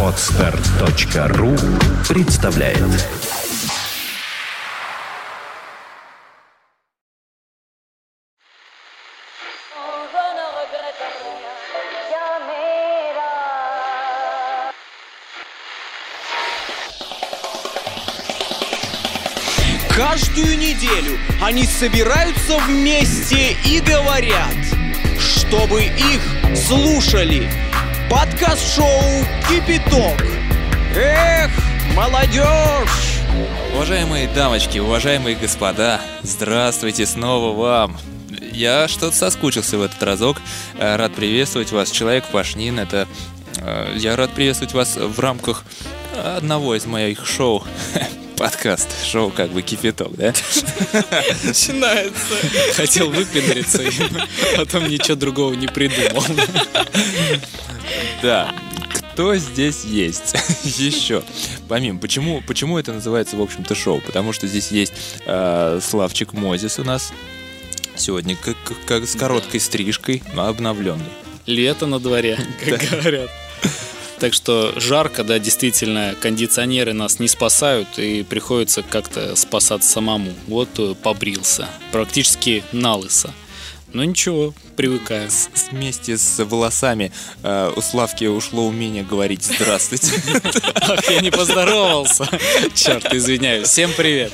Отстар.ру представляет. Каждую неделю они собираются вместе и говорят, чтобы их слушали. Подкаст-шоу «Кипяток». Эх, молодежь! Уважаемые дамочки, уважаемые господа, здравствуйте снова вам. Я что-то соскучился в этот разок. Э, Рад приветствовать вас. Человек Пашнин, это... э, Я рад приветствовать вас в рамках одного из моих шоу. Подкаст, шоу как бы кипяток, да? Начинается. Хотел выпендриться, и потом ничего другого не придумал. Да. Кто здесь есть еще? Помимо, почему, почему это называется, в общем-то, шоу? Потому что здесь есть э, Славчик Мозис у нас сегодня, как, как с короткой стрижкой, но обновленный. Лето на дворе, как говорят. Так что жарко, да, действительно, кондиционеры нас не спасают, и приходится как-то спасаться самому. Вот э, побрился, практически на лысо. Но ничего, привыкаем. С- Вместе с волосами э, у Славки ушло умение говорить «здравствуйте». Ах, я не поздоровался. Черт, извиняюсь. Всем привет.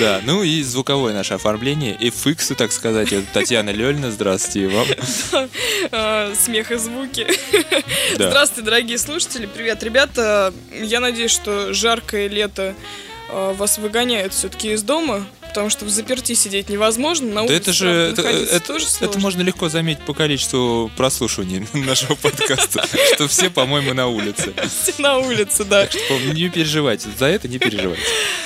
Да, ну и звуковое наше оформление, FX, так сказать, Татьяна Лёльна, здравствуйте вам. э, смех и звуки. Да. Здравствуйте, дорогие слушатели. Привет, ребята. Я надеюсь, что жаркое лето э, вас выгоняет все-таки из дома, потому что в заперти сидеть невозможно. На Да улице, это же, это, находиться это- тоже это сложно. можно легко заметить по количеству прослушиваний нашего подкаста, что все, по-моему, на улице. Все на улице, да. Так что не переживайте, за это не переживайте.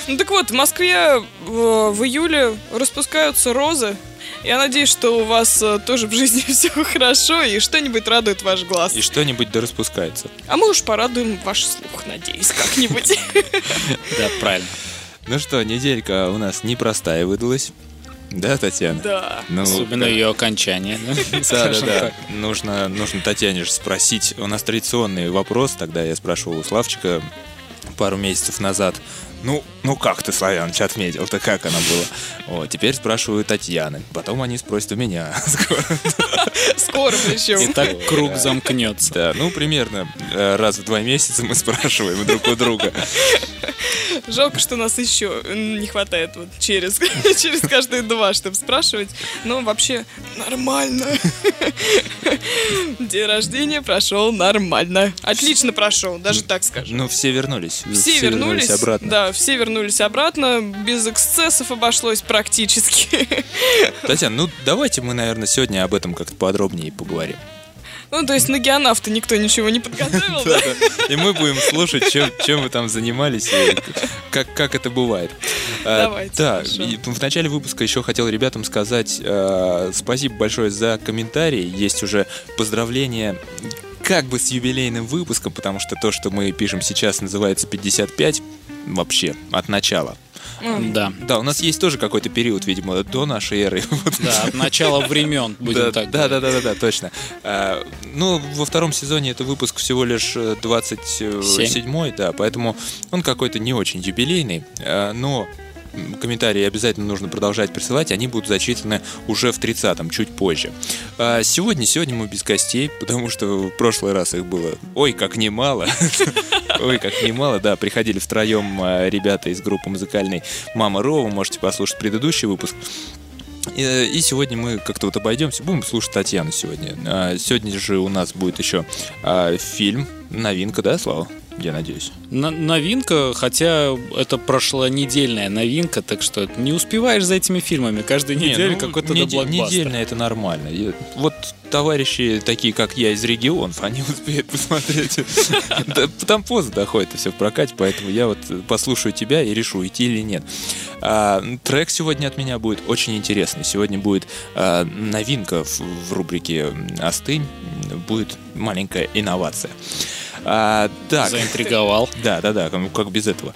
Ну так вот, в Москве э, в июле распускаются розы. Я надеюсь, что у вас э, тоже в жизни все хорошо и что-нибудь радует ваш глаз. И что-нибудь да распускается. А мы уж порадуем ваш слух, надеюсь, как-нибудь. Да, правильно. Ну что, неделька у нас непростая выдалась. Да, Татьяна? Да. Ну, Особенно ее окончание. да, Да, да. Нужно, нужно Татьяне же спросить. У нас традиционный вопрос. Тогда я спрашивал у Славчика пару месяцев назад. Ну, ну как ты, Славяныч, отметил-то, как она была? Вот, теперь спрашиваю Татьяны. Потом они спросят у меня. Скоро. Скоро причем. И так круг замкнется. Да, ну, примерно э, раз в два месяца мы спрашиваем друг у друга. Жалко, что нас еще не хватает вот через, через каждые два, чтобы спрашивать. Но вообще нормально. День рождения прошел нормально. Отлично прошел, даже так скажем. Ну, все вернулись. Все вернулись, обратно. да, все вернулись обратно, без эксцессов обошлось практически. Татьяна, ну давайте мы, наверное, сегодня об этом как-то подробнее поговорим. Ну, то есть на геонавта никто ничего не подготовил, да? И мы будем слушать, чем, чем вы там занимались и как, как это бывает. А, Давайте, Да, в начале выпуска еще хотел ребятам сказать э, спасибо большое за комментарии. Есть уже поздравления как бы с юбилейным выпуском, потому что то, что мы пишем сейчас, называется 55 вообще от начала. Да. Да, у нас есть тоже какой-то период, видимо, до нашей эры. Да, от начала времен, будем Да, так да, да, да, да, да, точно. А, ну, во втором сезоне это выпуск всего лишь э, 27-й, да, поэтому он какой-то не очень юбилейный, а, но комментарии обязательно нужно продолжать присылать, они будут зачитаны уже в 30-м, чуть позже. А сегодня, сегодня мы без гостей, потому что в прошлый раз их было, ой, как немало. Ой, как немало, да, приходили втроем а, ребята из группы музыкальной «Мама Рова», можете послушать предыдущий выпуск. И, сегодня мы как-то вот обойдемся, будем слушать Татьяну сегодня. А, сегодня же у нас будет еще а, фильм, новинка, да, Слава? Я надеюсь. На- новинка, хотя это прошлонедельная новинка, так что не успеваешь за этими фильмами. Каждую Не, неделю ну, какой-то блокбастер. Недельно это нормально. И вот товарищи такие, как я из регионов, они успеют посмотреть. Там поздно доходит все в прокате, поэтому я вот послушаю тебя и решу, идти или нет. А, Трек сегодня от меня будет очень интересный. Сегодня будет а, новинка в рубрике «Остынь». Будет маленькая инновация. А, Так, Заинтриговал. да, да, да, ну как без этого.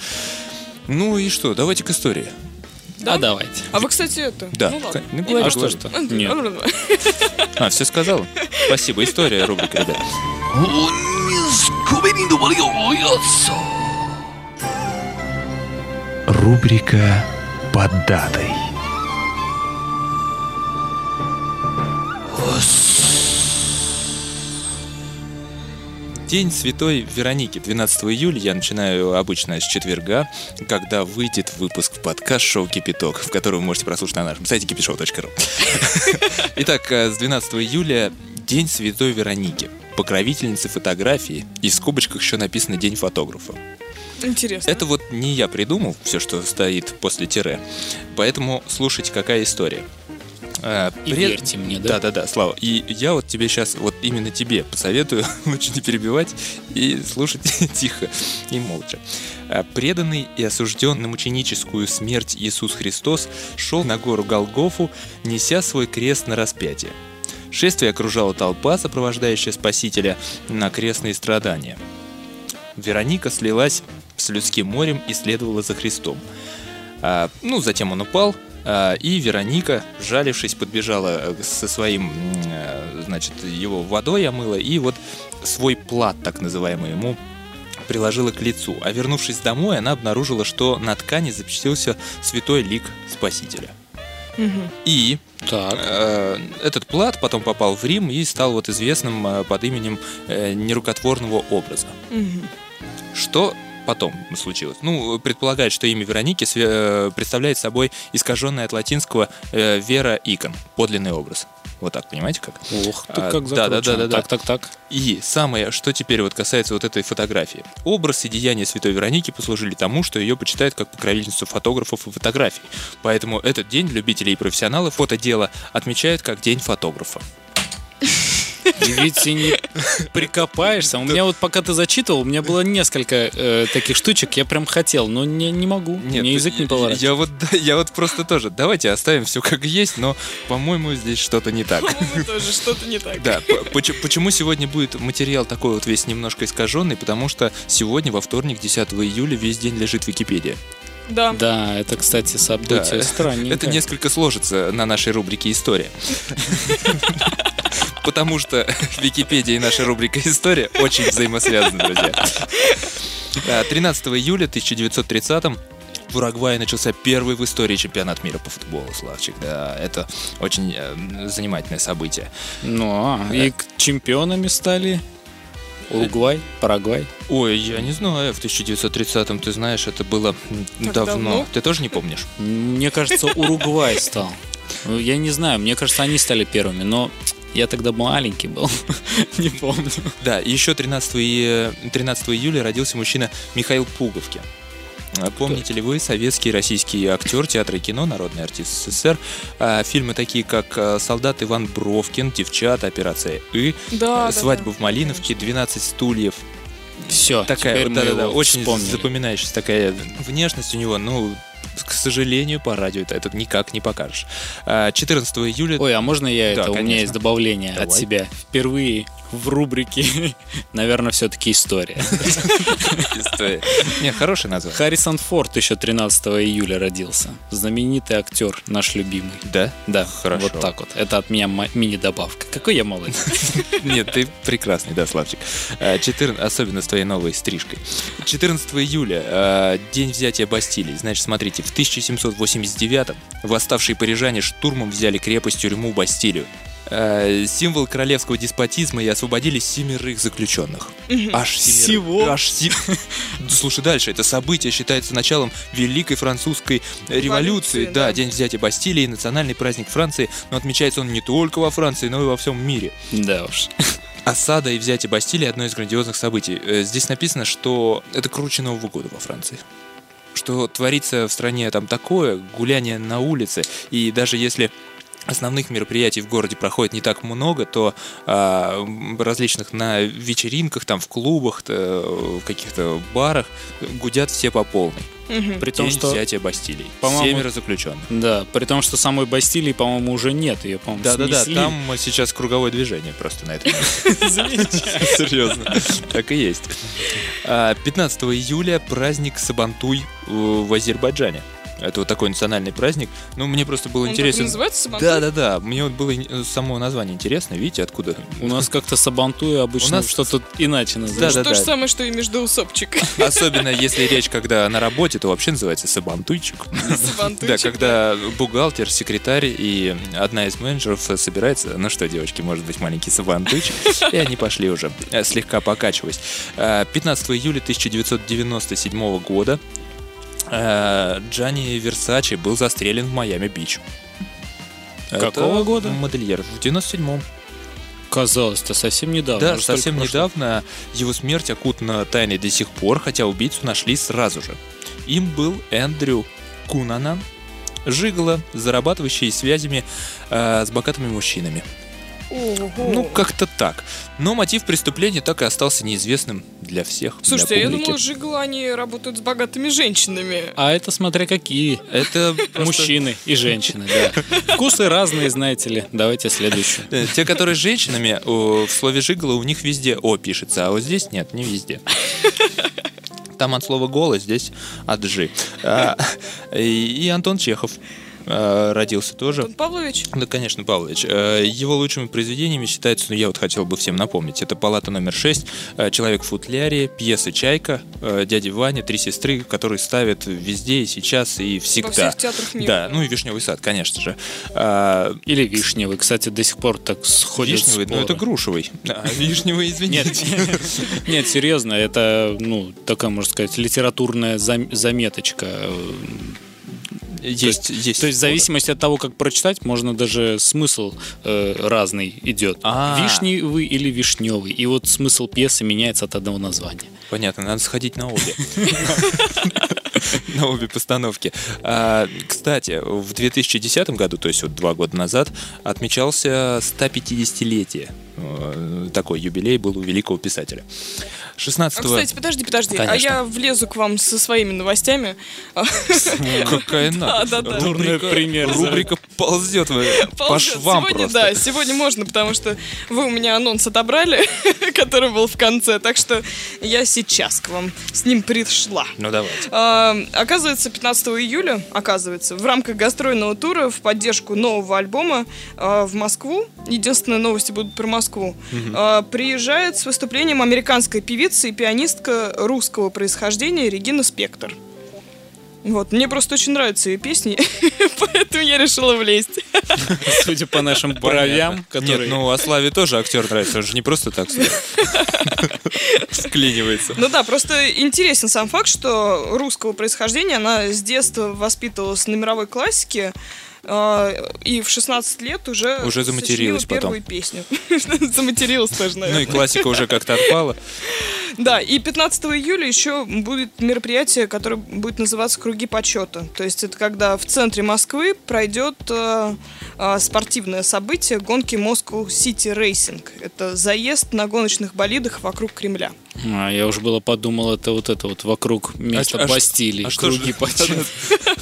Ну и что, давайте к истории. Да? А давайте. А вы, кстати, это... Да. Ну ладно. Ну, говори, А что что? буду. Нет. А, все сказала? Спасибо. История рубрика, ребят. Рубрика «Под датой». День Святой Вероники, 12 июля. Я начинаю обычно с четверга, когда выйдет выпуск в подкаст шоу «Кипяток», в который вы можете прослушать на нашем сайте kipitshow.ru. Итак, э, с 12 июля День Святой Вероники, покровительницы фотографии, и в скобочках еще написано «День фотографа». Интересно. Это вот не я придумал, все, что стоит после тире. Поэтому слушайте, какая история. А, И пред- верьте мне, да? Да, да, да, Слава. И я вот тебе сейчас, вот именно тебе посоветую лучше не перебивать и слушать тихо и молча. А, Преданный и осужден на мученическую смерть Иисус Христос шел на гору Голгофу, неся свой крест на распятие. Шествие окружала толпа, сопровождающая Спасителя на крестные страдания. Вероника слилась с людским морем и следовала за Христом. А, ну, затем он упал, и Вероника, жалившись, подбежала э, со своим, э, значит, его водой омыла, и вот свой плат, так называемый, ему приложила к лицу. А вернувшись домой, она обнаружила, что на ткани запечатлелся святой лик Спасителя. И Так. Э, Этот плат потом попал в Рим и стал вот известным э, под именем э, нерукотворного образа. Мгм. Что потом случилось? Ну, предполагает, что имя Вероники э, представляет собой искаженное от латинского э, «вера икон», подлинный образ. Вот так, понимаете как? Ох, ты А, как да, да, закручено. да, да, да. Так, так, так. И самое, что теперь вот касается вот этой фотографии. Образ и деяния Святой Вероники послужили тому, что ее почитают как покровительницу фотографов и фотографий. Поэтому этот день любителей и профессионалов фотодела отмечают как День фотографа. И ведь и не прикопаешься. У меня вот пока ты зачитывал, у меня было несколько э, таких штучек, я прям хотел, но не, не могу. Мне язык не я- поворачивает. Я вот, да, я вот просто тоже. Давайте оставим все как есть, но, по-моему, здесь что-то не так. По-моему, тоже что-то не так. Да, почему сегодня будет материал такой вот весь немножко искаженный? Потому что сегодня, во вторник, 10 июля, весь день лежит Википедия. Да. Да, это, кстати, событие Да, странненькое. Это несколько сложится на нашей рубрике «История». Потому что Википедия и наша рубрика «История» очень взаимосвязаны, друзья. А, 13 июля 1930 в Уругвае начался первый в истории чемпионат мира по футболу, Славчик. Да, это очень э, занимательное событие. Ну, а, и к- чемпионами стали Уругвай, Парагвай. Ой, я не знаю, в 1930-м, ты знаешь, это было Так давно. давно? Ты тоже не помнишь? Мне кажется, Уругвай стал. Ну, Я не знаю, мне кажется, они стали первыми, но я тогда маленький был. Не помню. Да, еще 13, и- 13 июля родился мужчина Михаил Пуговки. А Помните ли вы советский российский актер театра и кино, народный артист СССР? А, Фильмы такие, как а, «Солдат Иван Бровкин», «Девчата», «Операция И», Да, да, «Свадьба да. в Малиновке», «12 стульев». Все, Такая, да, да, да, очень вспомнили. запоминающаяся такая внешность у него, ну, к сожалению, по радио это, это никак не покажешь. А, 14 июля... Ой, а можно я Да, это? У меня конечно. есть добавление от Давай. себя. Впервые в рубрике, наверное, все-таки история. история. Не, хорошее название. Харрисон Форд еще 13 июля родился. Знаменитый актер, наш любимый. Да? Да, Хорошо. вот так вот. Это от меня мини-добавка. Какой я молодец. Нет, ты прекрасный, да, Славчик. А, 14 Особенно с твоей новой стрижкой. 14 июля, а, день взятия Бастилии. Значит, смотрите, в 1789-м восставшие парижане штурмом взяли крепость-тюрьму Бастилию. А, Символ королевского деспотизма и освободили семерых заключенных. Аж семерых. Всего? Аж Да, Слушай, дальше. Это событие считается началом Великой Французской революции. Революции, Да, да. день взятия Бастилии, национальный праздник Франции. Но отмечается он не только во Франции, но и во всем мире. Да уж. Осада и взятие Бастилии – одно из грандиозных событий. Э, Здесь написано, что это круче Нового года во Франции. Что творится в стране там такое, гуляние на улице, и даже если основных мероприятий в городе проходит не так много, то а, различных на вечеринках, там в клубах, в каких-то барах гудят все по полной. Мгм. При том, День что... взятия Бастилии. по-моему, Семеро заключенных. Да, при том, что самой Бастилии, по-моему, уже нет. Ее, по-моему, Да-да-да, снесли. там сейчас круговое движение просто на этом. Серьезно. Так и есть. А, 15 июля праздник Сабантуй э, в Азербайджане. Это вот такой национальный праздник. Ну, мне просто было Он интересно. называется Сабантуй? Да, да, да. Мне вот было само название интересно. Видите, откуда? У нас как-то сабантуя обычно У нас- что-то иначе называют. Да, То же самое, что и междоусобчик. Особенно если речь, когда на работе, то вообще называется сабантуйчик. Да, когда бухгалтер, секретарь и одна из менеджеров собирается, ну что, девочки, может быть, маленький сабантуйчик, и они пошли уже, э, слегка покачиваясь. Э, 15 июля 1997 года э, Джанни Версачи был застрелен в Майами-Бич. Какого Это года? Модельер. В 97-м. Казалось-то совсем недавно. Да, совсем недавно его смерть окутана тайной до сих пор, хотя убийцу нашли сразу же. Им был Эндрю Кунанан, жиголо, зарабатывающий связями э, с богатыми мужчинами. Ого. Ну, как-то так. Но мотив преступления так и остался неизвестным для всех. для Слушайте, а я публики. думала, жиглы, они работают с богатыми женщинами. А это смотря какие. Это Мужчины и женщины, да. Вкусы разные, знаете ли. Давайте следующую. Э, Те, которые с женщинами, в слове жиголо у них везде «о» пишется, а вот здесь нет, не везде. Там от слова «голо», здесь от «жи». А, И и Антон Чехов родился тоже. Антон Павлович? Да, конечно, Павлович. Э, Его лучшими произведениями считаются, ну, я вот хотел бы всем напомнить, это «Палата номер 6», э, «Человек в футляре», пьеса «Чайка», э, «Дядя Ваня», «Три сестры», которые ставят везде и сейчас, и Во всегда. всех театрах мира. Да, ну и «Вишневый сад», конечно же. Или вишневый. Кстати, до сих пор так сходят Вишневый, ну это грушевый. А, вишневый, извините. Нет, нет, серьезно, это, ну, такая, можно сказать, литературная зам- заметочка. Есть, есть. То есть в зависимости от того, как прочитать, можно даже смысл э, разный идет. А. Вишневый или вишневый. И вот смысл пьесы меняется от одного названия. Понятно, надо сходить на обе. На обе постановки. А, Кстати, в 2010 году, то есть вот два года назад, отмечался 150-летие. Э, Такой юбилей был у великого писателя. 16 А, кстати, подожди, подожди. А Конечно. я влезу к вам со своими новостями. А, Какая на? Да, да, да. Дурной пример. Рубрика ползет по швам сегодня, просто. да, сегодня можно, потому что вы у меня анонс отобрали, который был в конце, так что я сейчас к вам с ним пришла. Ну давайте. А, оказывается, 15 июля, оказывается, в рамках гастрольного тура в поддержку нового альбома а, в Москву, единственные новости будут про Москву, а, приезжает с выступлением американская певица и пианистка русского происхождения Регина Спектор. Вот, мне просто очень нравятся ее песни, поэтому я решила влезть. Судя по нашим бровям, которые... Нет, ну а Славе тоже актер нравится, он же не просто так сюда склинивается. Ну да, просто интересен сам факт, что русского происхождения она с детства воспитывалась на мировой классике, и в 16 лет уже, Уже заматерилась потом. первую песню. Заматерилась тоже, Ну и наверное. классика уже как-то отпала. Да, и 15 июля еще будет мероприятие, которое будет называться «Круги почета». То есть это когда в центре Москвы пройдет э, э, спортивное событие гонки Moscow City Racing. Это заезд на гоночных болидах вокруг Кремля. А, я уже было подумал, это вот это вот вокруг места А- а Бастилии. а что ж- круги почета.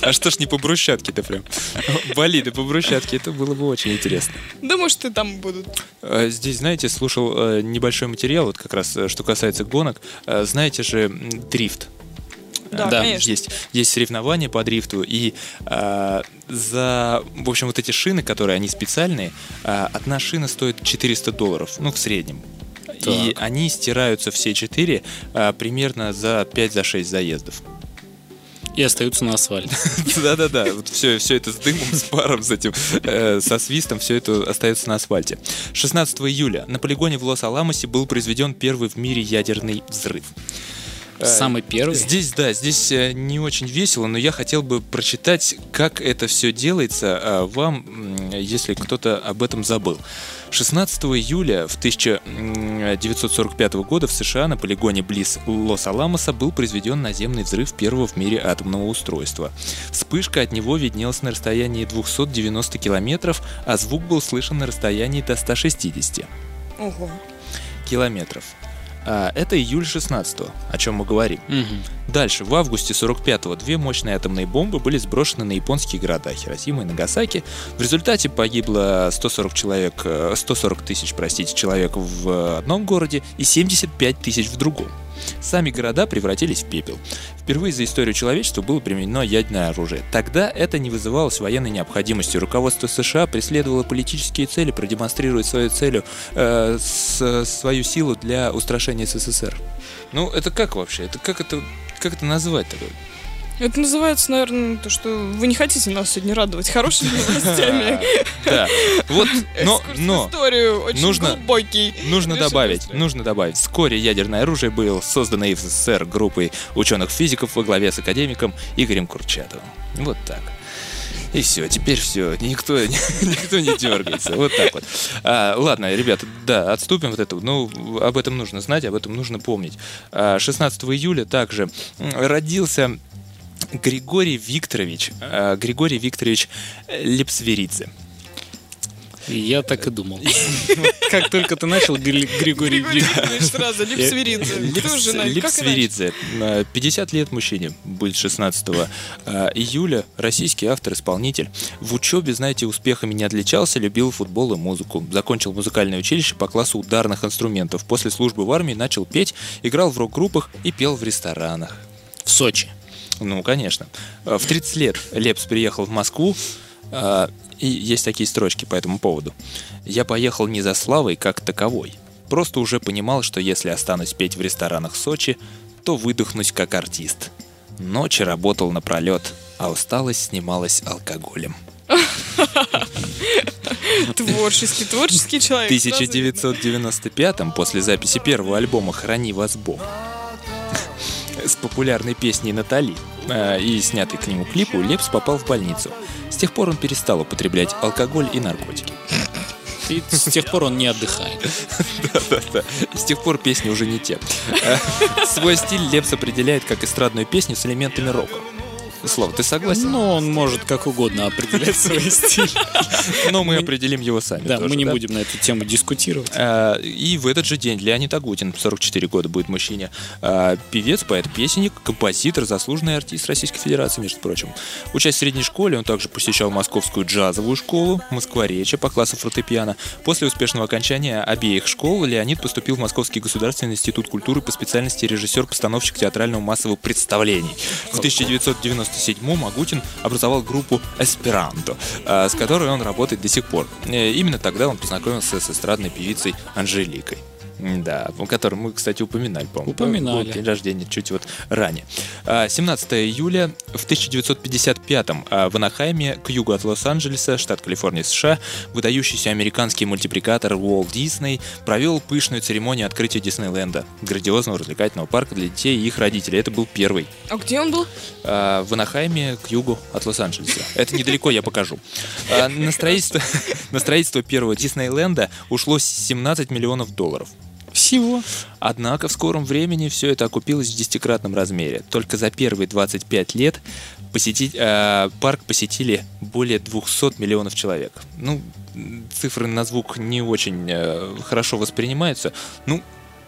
А что ж не по брусчатке-то прям? Болиды по брусчатке, это было бы очень интересно. Да, может, и там будут. Э, Здесь, знаете, слушал э, небольшой материал, вот как раз, что касается гонок. Э, Знаете же, дрифт. Да, Да, конечно. Есть, есть соревнования по дрифту, и э, за, в общем, вот эти шины, которые они специальные, э, одна шина стоит 400 долларов, ну, в среднем. И Так. они стираются все четыре э, примерно за 5-6 заездов. И остаются на асфальте. Да-да-да, все, все это с дымом, с паром, с этим, э, со свистом, все это остается на асфальте. 16 июля на полигоне в Лос-Аламосе был произведен первый в мире ядерный взрыв. Э, Самый первый. Здесь, да, здесь э, не очень весело, но я хотел бы прочитать, как это все делается а, вам, если кто-то об этом забыл. 16 июля в 1945 года в США на полигоне близ Лос-Аламоса был произведен наземный взрыв первого в мире атомного устройства. Вспышка от него виднелась на расстоянии 290 километров, а звук был слышен на расстоянии до 160 Ого. километров. А, это июль 16 о чем мы говорим. Мгм. Дальше, в августе 45-го две мощные атомные бомбы были сброшены на японские города Хиросима и Нагасаки. В результате погибло 140 человек, э, 140 тысяч, простите, человек в одном городе и 75 тысяч в другом. Сами города превратились в пепел. Впервые за историю человечества было применено ядерное оружие. Тогда это не вызывалось военной необходимостью. Руководство США преследовало политические цели, продемонстрировать свою целью, э, с- свою силу для устрашения СССР. Ну, это как вообще? Это как это, как это назвать такое? Это называется, наверное, то, что вы не хотите нас сегодня радовать хорошими новостями. Да. Вот, но, но, историю очень нужно- глубокий. Нужно добавить, нужно добавить. Вскоре ядерное оружие было создано и в СССР группой ученых-физиков во главе с академиком Игорем Курчатовым. Вот так. И все, теперь все, никто, никто не дергается. Вот так вот. А, ладно, ребята, да, отступим вот это. Ну, об этом нужно знать, об этом нужно помнить. А, 16 июля также родился Григорий Викторович, а, Григорий Викторович Лепсверидзе. Я так и думал. Как только ты начал, Гри- Григорий Григорий Вик- Викторович сразу, Липсверидзе. Липсверидзе. Э, 50 лет мужчине, будет 16 э, июля. Российский автор-исполнитель. В учебе, знаете, успехами не отличался, любил футбол и музыку. Закончил музыкальное училище по классу ударных инструментов. После службы в армии начал петь, играл в рок-группах и пел в ресторанах. в Сочи. Ну, конечно. Э, В 30 лет Лепс приехал в Москву, э, и есть такие строчки по этому поводу. «Я поехал не за славой как таковой. Просто уже понимал, что если останусь петь в ресторанах Сочи, то выдохнусь как артист. Ночи работал напролет, а усталость снималась алкоголем». Творческий, творческий В человек. видно. 1995-м, после записи первого альбома «Храни вас Бог», с популярной песней Натали э, и снятый к нему клипу, Лепс попал в больницу. С тех пор он перестал употреблять алкоголь и наркотики. И с тех пор он не отдыхает. Да-да-да. С тех пор песни уже не те. Э, Свой стиль Лепс определяет как эстрадную песню с элементами рока. Слава, ты согласен? Но он может как угодно определять свой стиль. Но мы определим его сами. Да, мы не будем на эту тему дискутировать. А, И в этот же день Леонид Агутин, 44 года будет мужчине, а, певец, поэт-песенник, композитор, заслуженный артист Российской Федерации, между прочим. Учась в средней школе, он также посещал московскую джазовую школу, Москворечье по классу фортепиано. После успешного окончания обеих школ Леонид поступил в Московский государственный институт культуры по специальности режиссер-постановщик театрального массового представлений. В 1997-м Агутин образовал группу «Эсперанто», а, с которой он работает до сих пор. Э, Именно тогда он познакомился с эстрадной певицей Анжеликой. Да, о которой мы, кстати, упоминали, по-моему. Упоминали. Был День рождения чуть вот ранее. А, 17 июля в 1955-м а, в Анахайме, к югу от Лос-Анджелеса, штат Калифорния, США, выдающийся американский мультипликатор Уолт Дисней провел пышную церемонию открытия Диснейленда, грандиозного развлекательного парка для детей и их родителей. Это был первый А где он был? а, в Анахайме к югу от Лос-Анджелеса. Это недалеко, я покажу. А, На строительство, на строительство первого Диснейленда ушло 17 миллионов долларов. Всего. Однако в скором времени все это окупилось в десятикратном размере. Только за первые 25 лет посетить, э, парк посетили более 200 миллионов человек. Ну, цифры на звук не очень э, хорошо воспринимаются. Ну,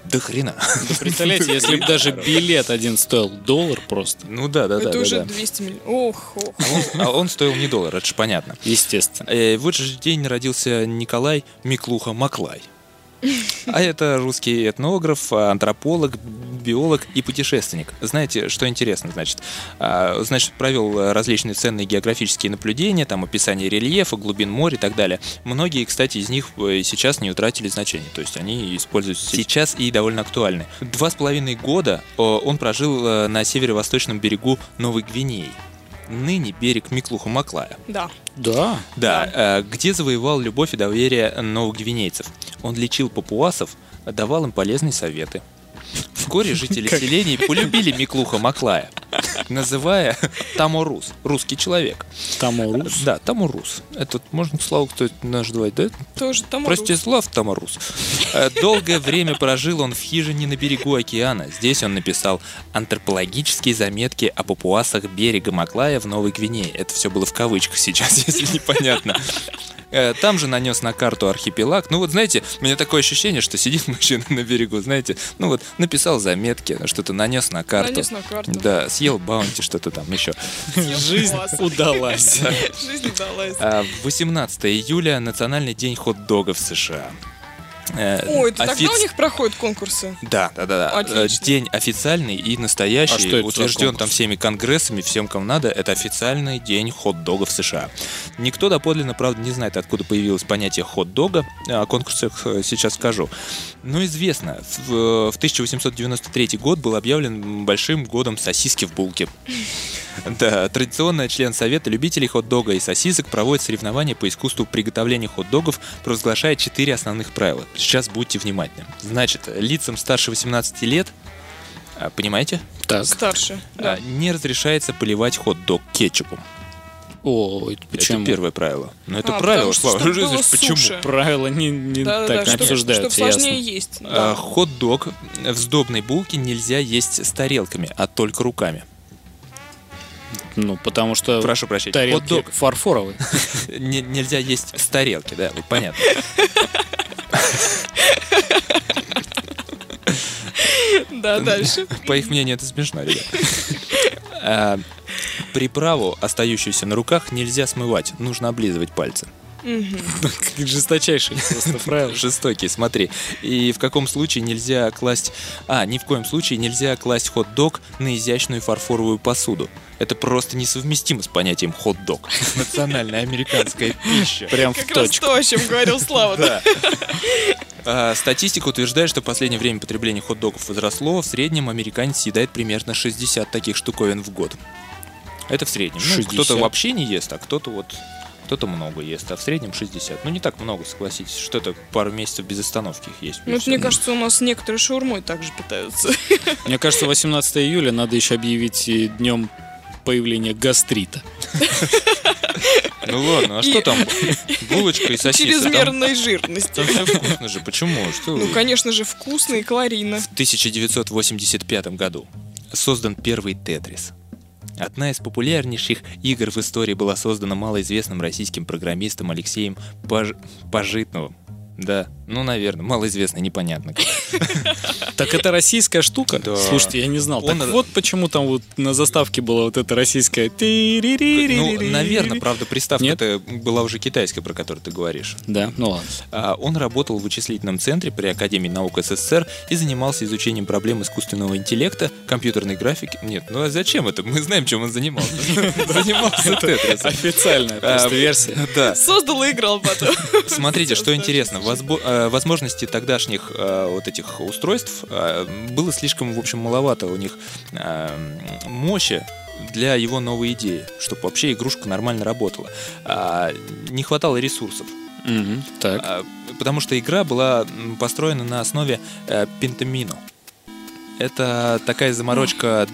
до хрена. Представляете, если бы даже билет один стоил доллар просто. Ну да, да, да. Это да, уже да. 200 миллионов. Ох, ох. А он, а он стоил не доллар, это же понятно. Естественно. Э, В этот же день родился Николай Миклуха Маклай. А это русский этнограф, антрополог, биолог и путешественник. Знаете, что интересно, значит? А, Значит, провел различные ценные географические наблюдения, там описание рельефа, глубин моря и так далее. Многие, кстати, из них э, сейчас не утратили значения, то есть они используются сейчас и довольно актуальны. Два с половиной года э, он прожил э, на северо-восточном берегу Новой Гвинеи. Ныне берег Миклуха Маклая. Да. Да. Да, э, где завоевал любовь и доверие новогвинейцев. Он лечил папуасов, давал им полезные советы. Вскоре жители селений полюбили Миклуха Маклая, называя Таморус, русский человек. Таморус. Да, Тамурус. Это можно к слову кто называть, да? Тоже там. Простислав Тамарус. Э, Долгое время прожил он в хижине на берегу океана. Здесь он написал антропологические заметки о папуасах берега Маклая в Новой Гвинее. Это все было в кавычках сейчас, если непонятно. Э, Там же нанес на карту архипелаг. Ну вот, знаете, у меня такое ощущение, что сидит мужчина на берегу, знаете, ну вот, написал заметки, что-то нанес на карту. Нанес на карту. Да, съел баунти, что-то там еще. Жизнь удалась. Жизнь удалась. А, 18 июля Национальный день хот-дога в США. Э, Ой, это тогда офиц- у них проходят конкурсы. Да, да, да, да. Отлично. Э, День официальный и А настоящий, что это утвержден там всеми конгрессами, всем, кому надо. Это официальный день хот-догов в США. Никто доподлинно, правда, не знает, откуда появилось понятие хот-дога. О конкурсах э, сейчас скажу. Но известно, в, в 1893 год был объявлен большим годом сосиски в булке. Да, традиционно член Совета любителей хот-дога и сосисок проводит соревнования по искусству приготовления хот-догов, провозглашая четыре основных правила. Сейчас будьте внимательны. Значит, лицам старше 18 лет, а, понимаете, Так. Старше. Да. а, не разрешается поливать хот-дог кетчупом. О, это почему? Это первое правило. Но это А, правило, что, Слава. Почему? суше. Правила не, не Да, да, так да, не чтобы, обсуждаются, чтобы сложнее ясно. есть. А, Да. Хот-дог в сдобной булке нельзя есть с тарелками, а только руками. Ну, потому что Прошу прощения. тарелки Хот-дог фарфоровые. не- нельзя есть с тарелки, да, понятно. Да, дальше. По их мнению, это смешно, ребят. А, Приправу, остающуюся на руках, нельзя смывать. Нужно облизывать пальцы. Как жесточайшие просто правила. Жестокий, смотри. И в каком случае нельзя класть... А, ни в коем случае нельзя класть хот-дог на изящную фарфоровую посуду. Это просто несовместимо с понятием хот-дог. Национальная американская пища. Прям в Как раз точку. то, о чем говорил Слава. А, Статистика утверждает, что в последнее время потребление хот-догов возросло. В среднем американец съедает примерно 60 таких штуковин в год. Это в среднем. Ну, 60. кто-то вообще не ест, а кто-то вот кто-то много ест, а в среднем 60. Ну, не так много, согласитесь. Что это пару месяцев без остановки их есть. Ну, мне кажется, у нас некоторые шаурмой также питаются. Мне кажется, 18 июля надо еще объявить днем появления гастрита. Ну ладно, а что там? Булочка и сосиска. Чрезмерной жирности. там все вкусно же. Почему? Что Ну, конечно же, вкусно и калорийно. В 1985 году создан первый Тетрис. Одна из популярнейших игр в истории была создана малоизвестным российским программистом Алексеем Пож... Пожитновым. Да, ну, наверное, малоизвестно, непонятно. как. Так это российская штука? Слушайте, я не знал. Так вот почему там вот на заставке была вот эта российская... Ну, наверное, правда, приставка это была уже китайская, про которую ты говоришь. Да, ну ладно. А, Он работал в вычислительном центре при Академии наук СССР и занимался изучением проблем искусственного интеллекта, компьютерной графики. Нет, ну а зачем это? Мы знаем, чем он занимался. Занимался Тетрисом. Официальная А, просто версия. Да. Создал и играл потом. Смотрите, что интересно, э, возможности тогдашних э, вот этих устройств э, было слишком, в общем, маловато у них мощи для его новой идеи, чтобы вообще игрушка нормально работала. А, Не хватало ресурсов. Мгм, Так. А, Потому что игра была построена на основе пентамино. Это такая заморочка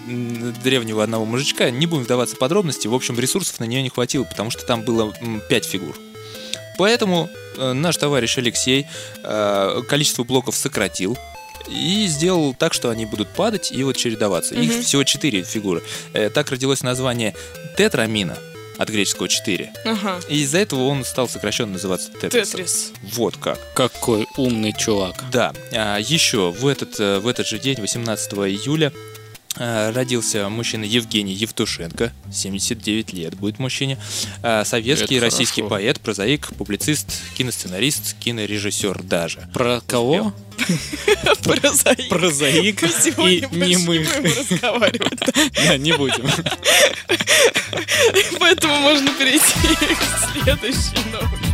древнего одного мужичка. Не будем вдаваться в подробности. В общем, ресурсов на нее не хватило, потому что там было 5 фигур. Поэтому э, наш товарищ Алексей э, количество блоков сократил и сделал так, что они будут падать и вот чередоваться. Их Мгм. всего 4 фигуры. Э, Так родилось название тетрамина от греческого 4. Ага. И из-за этого он стал сокращенно называться Тетрисом. Тетрис. Вот как. Какой умный чувак. Да. А, еще в этот, в этот же день, 18 июля, родился мужчина Евгений Евтушенко, 79 лет будет мужчине. А, Советский, Это российский хорошо. поэт, прозаик, публицист, киносценарист, кинорежиссер даже. Про кого? Прозаик. Прозаик и не немых. разговаривать. Да, не будем. Поэтому можно перейти к следующей новости.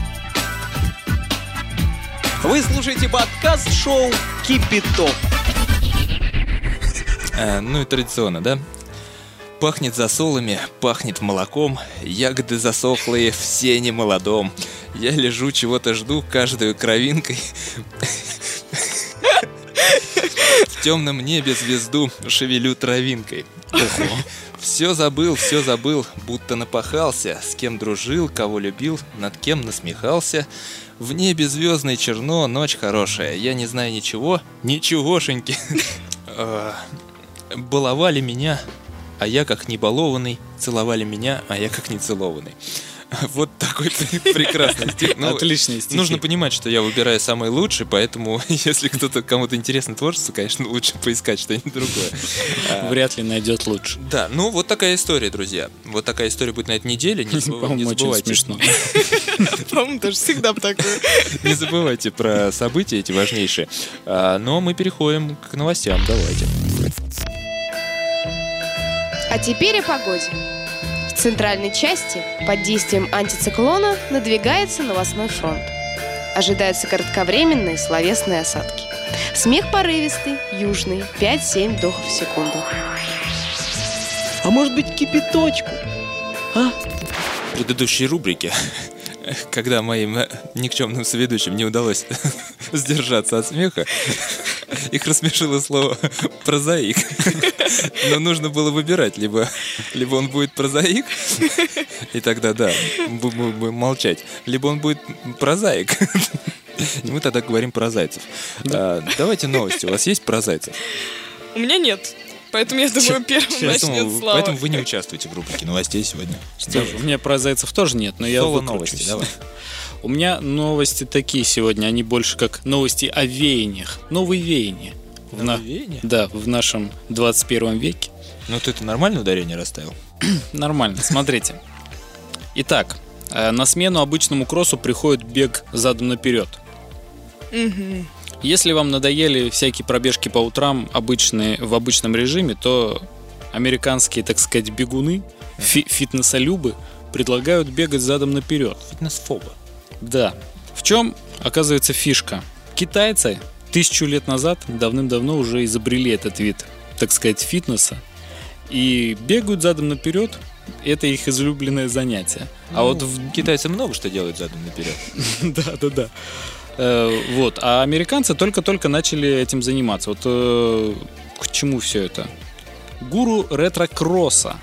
Вы слушаете подкаст-шоу «Кипяток». А, ну и традиционно, да? Пахнет засолами, пахнет молоком, ягоды засохлые в сене молодом. Я лежу, чего-то жду, каждую кровинкой. В темном небе звезду шевелю травинкой. Все забыл, все забыл, будто напахался, с кем дружил, кого любил, над кем насмехался. В небе звездное черно, ночь хорошая, я не знаю ничего, ничегошеньки. А, Баловали меня, а я как не балованный, целовали меня, а я как не целованный. Вот такой пр- прекрасный стих. Ну, Отличные стихи. Нужно понимать, что я выбираю самый лучший, поэтому если кто-то кому-то интересно творчество, конечно, лучше поискать что-нибудь другое. А, Вряд ли найдет лучше. Да, ну вот такая история, друзья. Вот такая история будет на этой неделе. Не, забыв- не забывайте. смешно. По-моему, даже всегда такое. Не забывайте про события эти важнейшие. А, но мы переходим к новостям. Давайте. А теперь о погоде. В центральной части под действием антициклона надвигается новостной фронт. Ожидаются кратковременные словесные осадки. Смех порывистый, южный, 5-7 вдохов в секунду. А может быть кипяточку? В предыдущей рубрике, когда моим никчемным соведущим не удалось сдержаться от смеха, их рассмешило слово «прозаик». Но нужно было выбирать, либо, либо он будет прозаик, и тогда, да, бу- будем молчать, либо он будет прозаик. И мы тогда говорим про зайцев. А, давайте новости. У вас есть про зайцев? У меня нет. Поэтому я думаю, первым начнет Поэтому, Слава. поэтому вы не участвуете в рубрике новостей сегодня. Что ж, у меня про зайцев тоже нет, но я Соло выкручусь. новости, давай. У меня новости такие сегодня, они больше как новости о веяниях. Новые веяния. В на- Новые веяния? Да, в нашем 21 веке. Ну ты это нормально ударение расставил? Нормально, смотрите. Итак, э, на смену обычному кроссу приходит бег задом наперед. Если вам надоели всякие пробежки по утрам обычные, в обычном режиме, то американские, так сказать, бегуны, фи- фитнесолюбы предлагают бегать задом наперед. Фитнес-фоба. Да. В чем, оказывается, фишка? Китайцы тысячу лет назад давным-давно уже изобрели этот вид, так сказать, фитнеса. И бегают задом наперед. Это их излюбленное занятие. А вот в Китайцы много что делают задом наперед. да, да, да. Э, вот. А американцы только-только начали этим заниматься. Вот э, к чему все это? Гуру ретро-кросса.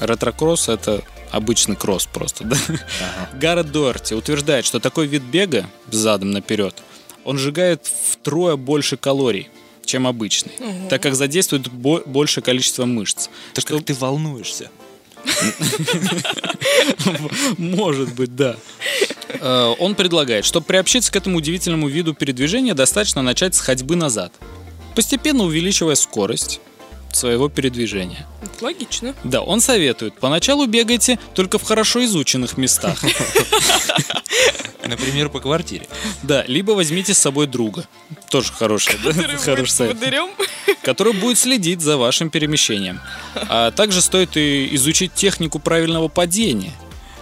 Ретро-кросс это обычный кросс просто, да? Гаррет Дуэрти утверждает, что такой вид бега задом наперед, он сжигает втрое больше калорий, чем обычный, так как задействует бо- большее количество мышц. Так как ты волнуешься. Может быть, да. Э, Он предлагает, чтобы приобщиться к этому удивительному виду передвижения, достаточно начать с ходьбы назад, постепенно увеличивая скорость своего передвижения. Это Логично. Да, он советует, поначалу бегайте только в хорошо изученных местах. Например, по квартире. Да, либо возьмите с собой друга. Тоже хороший, да? Хороший совет. который будет следить за вашим перемещением. А также стоит и изучить технику правильного падения.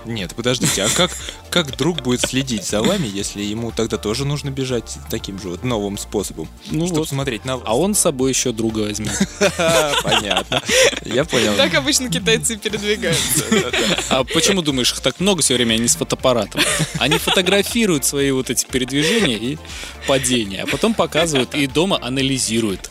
Нет, подождите, а как, как друг будет следить за вами, если ему тогда тоже нужно бежать таким же вот новым способом, Ну чтобы вот. смотреть на вас? А он с собой еще друга возьмет. Понятно. Я понял. Так обычно китайцы передвигаются. А почему думаешь, их так много все время, они с фотоаппаратом? Они фотографируют свои вот эти передвижения и падения, а потом показывают и дома анализируют.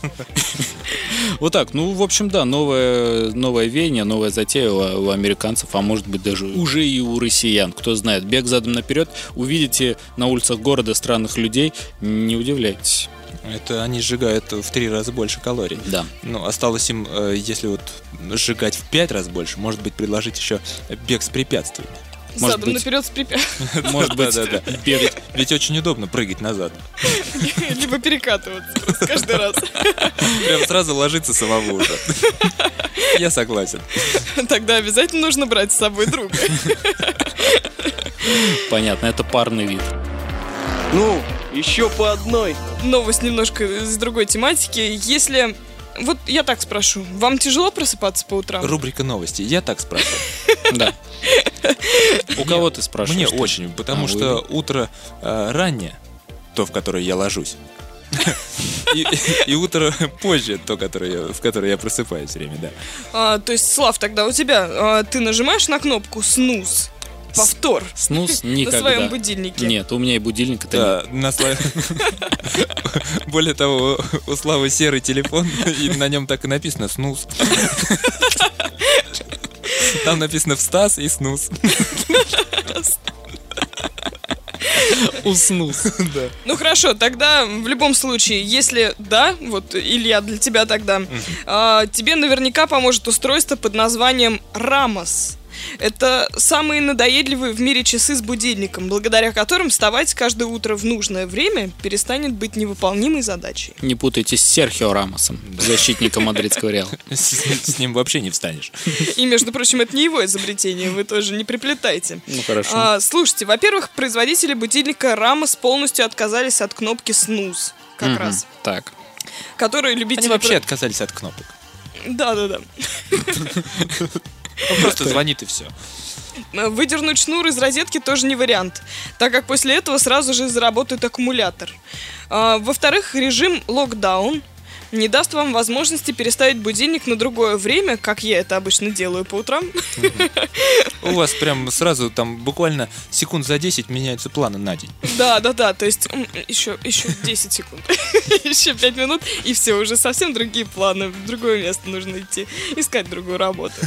Вот так, ну, в общем, да, новое, новое веяние, новая затея у, у американцев, а может быть даже уже и у россиян, кто знает. Бег задом наперед, увидите на улицах города странных людей, не удивляйтесь. Это они сжигают в три раза больше калорий. Да. Ну, осталось им, э, если вот сжигать в пять раз больше, может быть, предложить еще бег с препятствиями. Может Задом быть. наперед с препятствием. Может быть, Да, да, да. бегать. Ведь очень удобно прыгать назад. Либо перекатываться просто каждый раз. Прям сразу ложиться самого уже. Я согласен. Тогда обязательно нужно брать с собой друга. Понятно, это парный вид. Ну, еще по одной. Новость немножко из другой тематики. Если... Вот я так спрошу. Вам тяжело просыпаться по утрам? Рубрика новости. Я так спрашиваю. Да. У кого ты спрашиваешь? Мне очень, потому А, что утро э, раннее, то, в которое я ложусь. И, и утро позже, то, которое я- в которое я просыпаюсь время, да. А, то есть, Слав, тогда у тебя а, ты нажимаешь на кнопку снуз, повтор Снус на никогда. своем будильнике. Нет, у меня и будильник это Да, на Более того, у Славы серый телефон, и на нем так и написано «снус». Там написано «встас» и «снус». Уснус. Ну хорошо, тогда в любом случае, если да, вот Илья для тебя тогда, а, тебе наверняка поможет устройство под названием Рамос. Это самые надоедливые в мире часы с будильником, благодаря которым вставать каждое утро в нужное время перестанет быть невыполнимой задачей. Не путайте с Серхио Рамосом, защитником мадридского Реала. С, ним вообще не встанешь. И, между прочим, это не его изобретение, вы тоже не приплетайте. Ну хорошо. А, слушайте, во-первых, производители будильника Рамос полностью отказались от кнопки снуз, как раз, Так. которые любители... Они вообще отказались от кнопок. Да-да-да. Он просто звонит и все. Э, Выдернуть шнур из розетки тоже не вариант, так как после этого сразу же заработает аккумулятор. А, Во-вторых, режим локдаун не даст вам возможности переставить будильник на другое время, как я это обычно делаю по утрам. У вас прям сразу там буквально секунд за 10 меняются планы на день. Да, да, да, то есть еще, еще 10 секунд, еще 5 минут, и все, уже совсем другие планы, в другое место нужно идти, искать другую работу.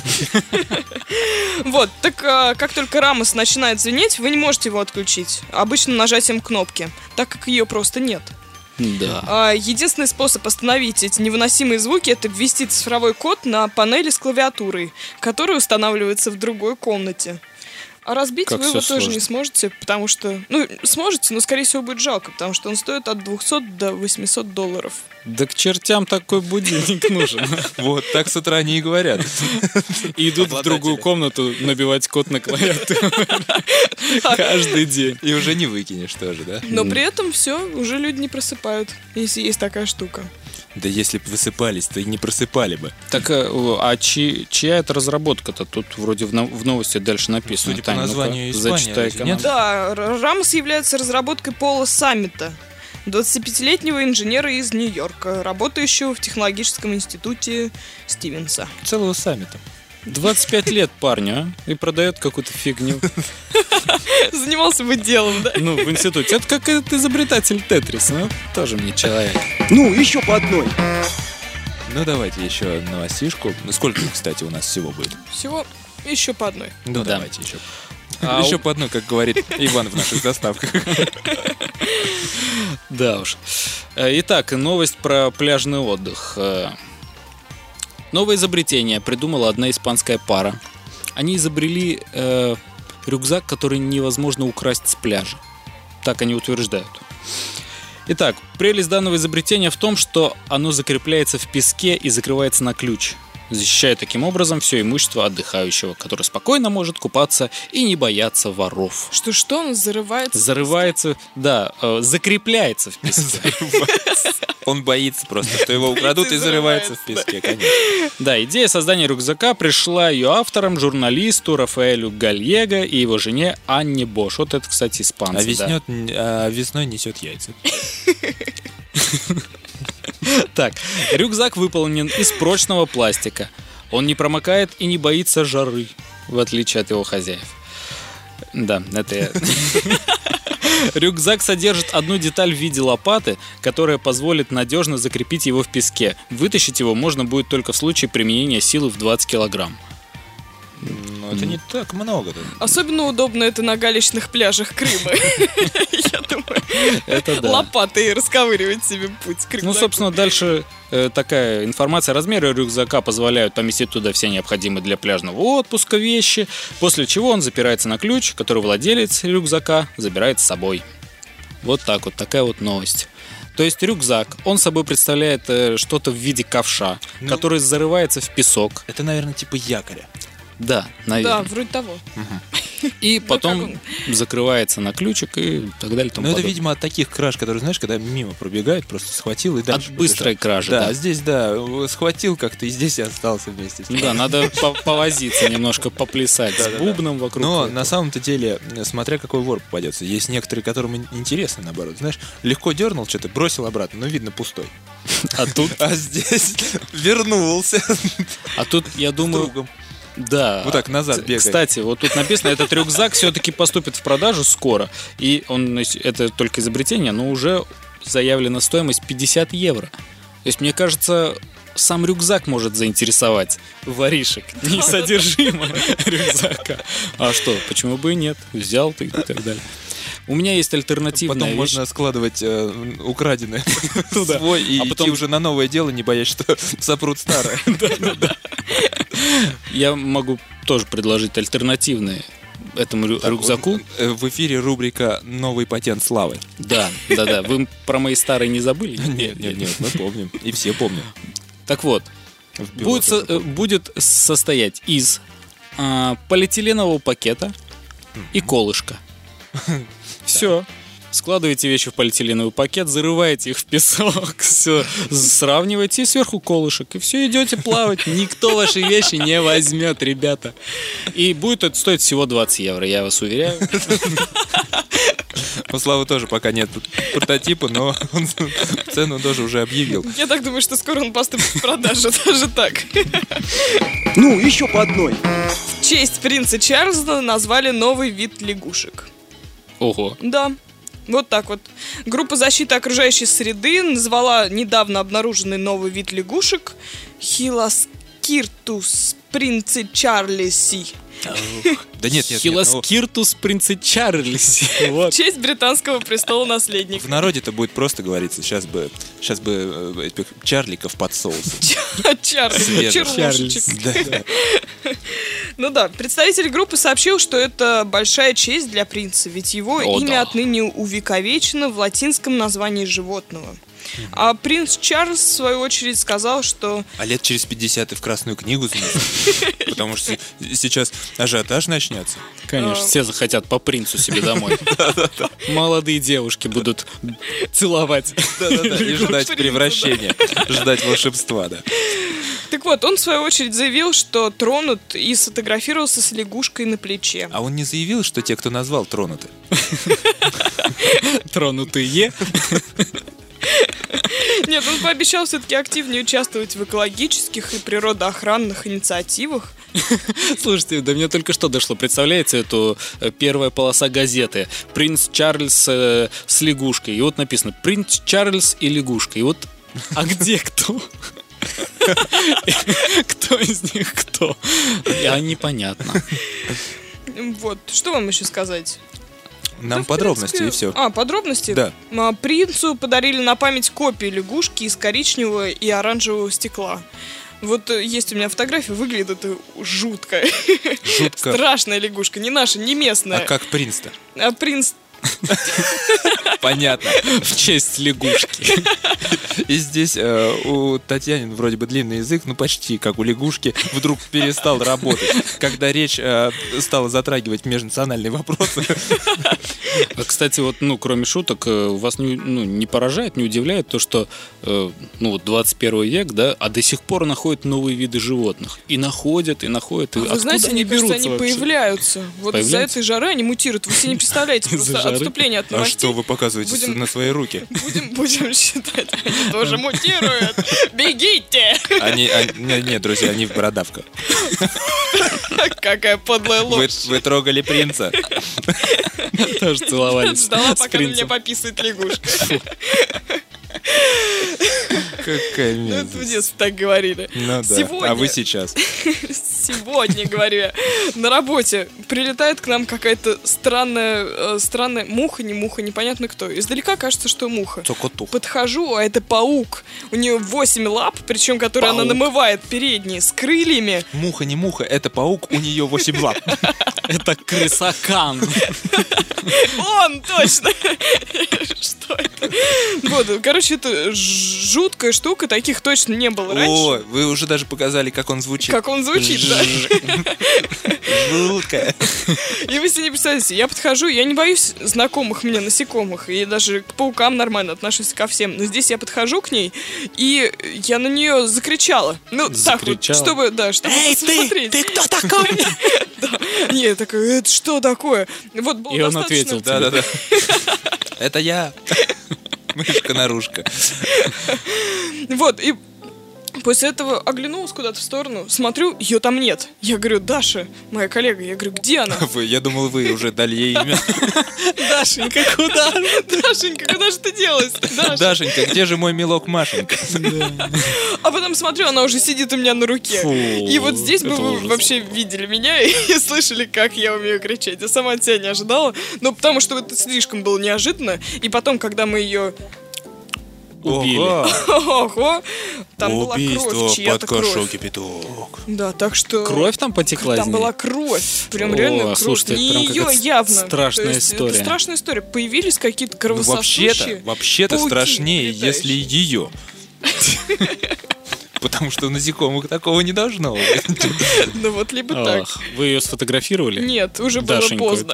Вот, так а, как только Рамос начинает звенеть, вы не можете его отключить, обычным нажатием кнопки, так как ее просто нет. Да. А, Единственный способ остановить эти невыносимые звуки это ввести цифровой код на панели с клавиатурой, который устанавливается в другой комнате. А разбить Как вы его тоже не сможете, потому что... Ну, сможете, но, скорее всего, будет жалко, потому что он стоит от 200 до 800 долларов. Да к чертям такой будильник нужен. Вот, так с утра они и говорят. И идут в другую комнату набивать код на клавиатуру. Каждый день. И уже не выкинешь тоже, да? Но при этом все, уже люди не просыпают, если есть такая штука. Да если бы высыпались, то и не просыпали бы. Так, э, а чи- чья это разработка-то? Тут вроде в, в новости дальше написано. Судя по Тань, ну-ка, названию, Испания, зачитай нет? Да, Рамос является разработкой Пола Саммита, 25-летнего инженера из Нью-Йорка, работающего в технологическом институте Стивенса. Целого саммита. 25 лет парню, а? И продает какую-то фигню. Занимался бы делом, да? Ну, в институте. Это как этот изобретатель Тетрис. Ну, тоже мне человек. Ну, еще по одной. Ну, давайте еще новостишку. Ну, Сколько, кстати, у нас всего будет? Всего еще по одной. Ну, Да. давайте еще. А еще по одной, как говорит Иван в наших заставках. Да уж. Э, Итак, новость про пляжный отдых. Э, Новое изобретение придумала одна испанская пара. Они изобрели э, рюкзак, который невозможно украсть с пляжа. Так они утверждают. Итак, прелесть данного изобретения в том, что оно закрепляется в песке и закрывается на ключ, защищая таким образом все имущество отдыхающего, который спокойно может купаться и не бояться воров. Что-что, он зарывается? Зарывается, да, э, закрепляется в песке. Он боится просто, что его украдут и зарывается в песке, конечно. Да, идея создания рюкзака пришла ее авторам, журналисту Рафаэлю Гальего и его жене Анне Бош. Вот это, кстати, испанцы. А а весной несет яйца. Так, рюкзак выполнен из прочного пластика. Он не промокает и не боится жары, в отличие от его хозяев. Да, это я. Рюкзак содержит одну деталь в виде лопаты, которая позволит надежно закрепить его в песке. Вытащить его можно будет только в случае применения силы в 20 килограмм. Ну, это не так много. Особенно удобно это на галечных пляжах Крыма. Я думаю, лопатой расковыривать себе путь Ну, собственно, дальше э, такая информация. Размеры рюкзака позволяют поместить туда все необходимые для пляжного отпуска вещи, после чего он запирается на ключ, который владелец рюкзака забирает с собой. Вот так вот, такая вот новость. То есть рюкзак, он собой представляет э, что-то в виде ковша, Ну. который зарывается в песок. Это, наверное, типа якоря. Да, Да, наверное. вроде того. И как потом закрывается на ключик и так далее. Ну, это, видимо, от таких краж, которые, знаешь, когда мимо пробегает, просто схватил и дальше. От быстрой кражи, Да, да. здесь, да, схватил как-то и здесь и остался вместе. Да, надо по- повозиться немножко, поплясать с бубном вокруг. Но на самом-то деле, смотря какой вор попадется. Есть некоторые, которым ин- интересно, наоборот. Знаешь, легко дернул что-то, бросил обратно, но видно пустой. А тут, А здесь вернулся а тут, я думаю. Да. Вот так назад бегает. Кстати, вот тут написано, этот рюкзак все-таки поступит в продажу скоро. И он, это только изобретение, но уже заявлена стоимость 50 евро. То есть, мне кажется, сам рюкзак может заинтересовать воришек, не содержимое рюкзака. А что, почему бы и нет? Взял ты и так далее. У меня есть альтернативная Потом вещь. можно складывать э, украденное Ну да. свой и А идти потом- уже на новое дело, не боясь, что сопрут старое. Я могу тоже предложить альтернативные этому рю- рюкзаку. Э, В эфире рубрика «Новый патент славы». Да, да, да. Вы про мои старые не забыли? Нет, нет, нет, мы помним. И все помним. Так вот, будет, со- будет состоять из а, полиэтиленового пакета и колышка. Все. Складываете вещи в полиэтиленовый пакет, зарываете их в песок, все, сравниваете и сверху колышек. И все, идете плавать. Никто ваши вещи не возьмет, ребята. И будет это стоить всего 20 евро, я вас уверяю. У Славы тоже пока нет прототипа, но он цену тоже уже объявил. Я так думаю, что скоро он поступит в продажу, даже так. Ну, еще по одной. В честь принца Чарльза назвали новый вид лягушек. Ого. Да. Вот так вот. Группа защиты окружающей среды назвала недавно обнаруженный новый вид лягушек Хилоскиртус принцичарлиси. Да нет, нет, нет. ну, Чарльз. Вот. В честь британского престола наследника. В народе-то будет просто говориться. Сейчас бы, сейчас бы э, этих чарликов под соусом. Да, да. Ну да, представитель группы сообщил, что это большая честь для принца, ведь его имя отныне увековечено в латинском названии животного. А принц Чарльз, в свою очередь, сказал, что А лет через 50 и в Красную книгу. Потому что сейчас ажиотаж начнется. Конечно, все захотят по принцу себе домой. Молодые девушки будут целовать. И ждать превращения, ждать волшебства, да. Так вот, он в свою очередь заявил, что тронут и сфотографировался с лягушкой на плече. А он не заявил, что те, кто назвал, тронуты? Тронутые. Нет, он пообещал все-таки активнее участвовать в экологических и природоохранных инициативах. Слушайте, до меня только что дошло. Представляете, эту э, первая полоса газеты. Принц Чарльз э, с лягушкой. И вот написано Принц Чарльз и лягушка. И вот, а где кто? Кто из них кто? А непонятно. Вот, что вам еще сказать? Нам Да, подробности принципе- и все. А, подробности? Да. А, Принцу подарили на память копии лягушки из коричневого и оранжевого стекла. Вот э, есть у меня фотография, выглядит это жутко. Жутко. Страшная лягушка, не наша, не А местная. как принц-то? А принц Понятно. В честь лягушки. И здесь э, у Татьянин вроде бы длинный язык, ну почти как у лягушки, вдруг перестал работать. Когда речь э, стала затрагивать межнациональные вопросы. А, Кстати, вот, ну, кроме шуток, э, вас не, ну, не поражает, не удивляет то, что, э, ну, вот 21 век, да, а до сих пор находят новые виды животных. И находят, и находят. И Вы откуда знаете, они кажется, берутся они вообще? появляются. Вот из-за этой жары они мутируют. Вы себе не представляете просто? Отступление от А новостей. что вы показываете Будем- на свои руки? Будем, будем считать, они тоже мутируют. Бегите! Они, они- не, не, друзья, они в бородавках. Какая подлая Вы, ложь. вы трогали принца. Тоже целовались Ждала, пока на меня пописает лягушка. Какая Ну, это в мерзость. детстве так говорили. Ну да. Сегодня, А вы сейчас. сегодня, говорю я, на работе прилетает к нам какая-то странная, э, странная муха, не муха, непонятно кто. Издалека кажется, что муха. Цокотух. Подхожу, а это паук. У нее 8 лап, причем которые она Паук. намывает передние, с крыльями. Муха не муха, это паук, у нее 8 лап. Это крысакан. Он, точно! Что это? Вот, короче, это жуткая штука, таких точно не было О, раньше. вы уже даже показали, как он звучит. Как он звучит, да. Жутко. И вы себе не представляете, я подхожу, я не боюсь знакомых мне насекомых, и даже к паукам нормально отношусь ко всем. Но здесь я подхожу к ней, и я на нее закричала. Ну, так вот, Закричала? чтобы, да, чтобы посмотреть. ты кто такой? Не, я такая, это что такое? Вот И он ответил Да-да-да. Это я. Мышка-нарушка. Вот, и после этого оглянулась куда-то в сторону, смотрю, ее там нет. Я говорю, Даша, моя коллега, я говорю, где она? Вы, я думал, вы уже дали ей имя. Дашенька, куда? Дашенька, куда же ты делась? Дашенька, где же мой милок Машенька? А потом смотрю, она уже сидит у меня на руке. И вот здесь бы вы вообще видели меня и слышали, как я умею кричать. Я сама от себя не ожидала. Но потому что это слишком было неожиданно. И потом, когда мы ее убили. Ого! Там была Убийство кровь, чья-то под кошел кровь. кипяток. Да, так что... Кровь там потекла Там из была кровь, прям О, реально кровь. слушайте, Не это прям ее явно. страшная То есть история. Это страшная история. Появились какие-то Ну, кровососущие. вообще-то, вообще-то пауки страшнее, летающие. если ее. Потому что у насекомых такого не должно быть. Ну вот либо так. Вы ее сфотографировали? Нет, уже было поздно.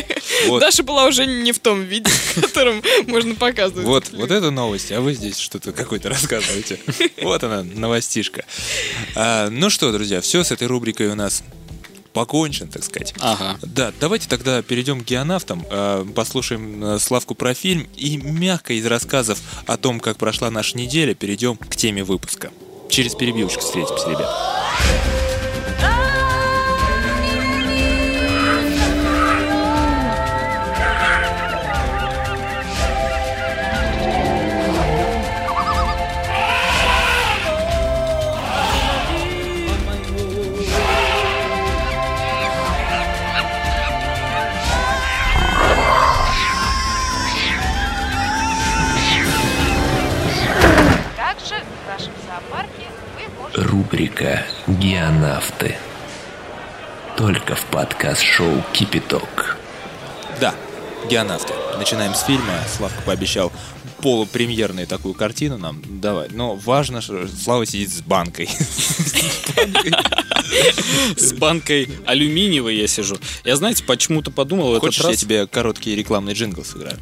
Даша была уже не в том виде, в котором можно показывать. Вот, вот это новость, а вы здесь что-то какое-то рассказываете. Вот она, новостишка. А, ну что, друзья, все с этой рубрикой у нас покончен, так сказать. Ага. Да, давайте тогда перейдем к геонавтам, э, послушаем э, Славку про фильм и мягко из рассказов о том, как прошла наша неделя, перейдем к теме выпуска. Через перебивочку встретимся, ребят. Рубрика «Геонавты». Только в подкаст-шоу «Кипяток». Да, геонавты. Начинаем с фильма. Славка пообещал полупремьерную такую картину нам давать. Но важно, что Слава сидит с банкой. С банкой алюминиевой я сижу. Я, знаете, почему-то подумал Хочешь, я тебе короткий рекламный джингл сыграю?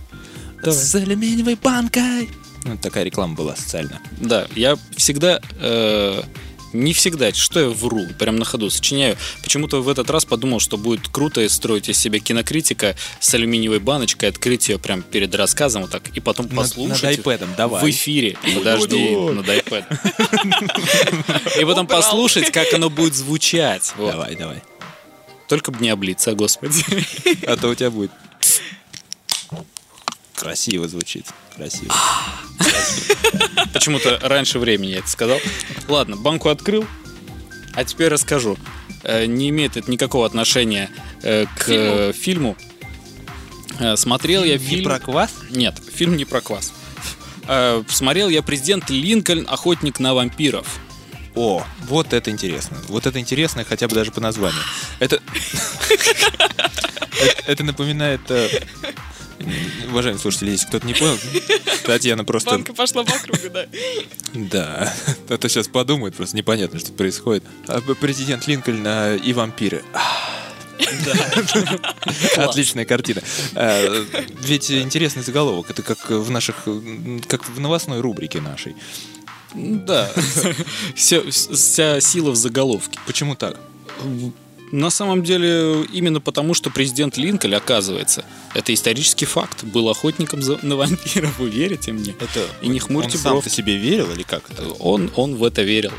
С алюминиевой банкой. Ну, такая реклама была социальная. Да, я всегда... э, не всегда, что я вру, прям на ходу сочиняю. Почему-то в этот раз подумал, что будет круто строить из себя кинокритика с алюминиевой баночкой, открыть ее прям перед рассказом вот так, и потом Над- послушать над iPad'ом, давай. в эфире. Подожди, над iPad. И потом послушать, как оно будет звучать. Давай, давай. Только бы не облиться, господи. А то у тебя будет... Красиво звучит. Красиво. Почему-то раньше времени я это сказал. Ладно, банку открыл, а теперь расскажу. Э, Не имеет это никакого отношения э, к фильму. Э, Смотрел я Не фильм... про квас? Нет, фильм не про квас. Смотрел я «Президент Линкольн. Охотник на вампиров». О, вот это интересно. Вот это интересно хотя бы даже по названию. Это- Это напоминает... Уважаемые слушатели, если кто-то не понял, Татьяна просто... Банка пошла по кругу, да. Да, а то сейчас подумают, просто непонятно, что происходит. А Президент Линкольн а, и вампиры. Отличная картина. А, Ведь интересный заголовок. Это как в наших, как в новостной рубрике нашей. Да. Вся, вся сила в заголовке. Почему так? На самом деле, именно потому, что президент Линкольн, оказывается, это исторический факт, был охотником за- на вампиров, вы верите мне? Это И не хмурьте он бровки. себе верил или как это? Он, он в это верил.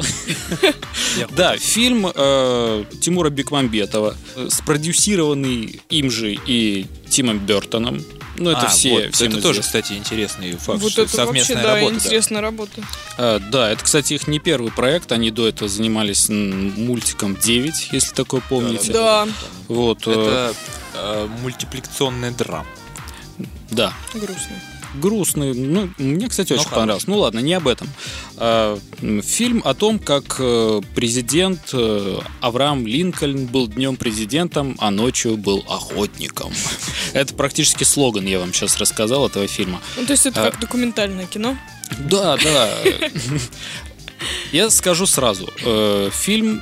Да, фильм э, Тимура Бекмамбетова, э, спродюсированный им же и Тимом Бертоном. Ну, это А, все, вот, всем это тоже, кстати, интересный факт. Вот что это вообще, совместная да, работа. да. интересная работа. А, да, это, кстати, их не первый проект. Они до этого занимались мультиком 9, если такое помните. Да, Вот, э, Это э, мультипликационная драма. да. грустно. грустный. Ну, мне, кстати, очень хороший. понравился. Ну ладно, не об этом. М, фильм о том, как э, президент э, Авраам Линкольн был днем президентом, а ночью был охотником. Это практически слоган, я вам сейчас рассказал этого фильма. Ну, то есть это А. как документальное кино. Да, да. Я скажу сразу. э, Фильм,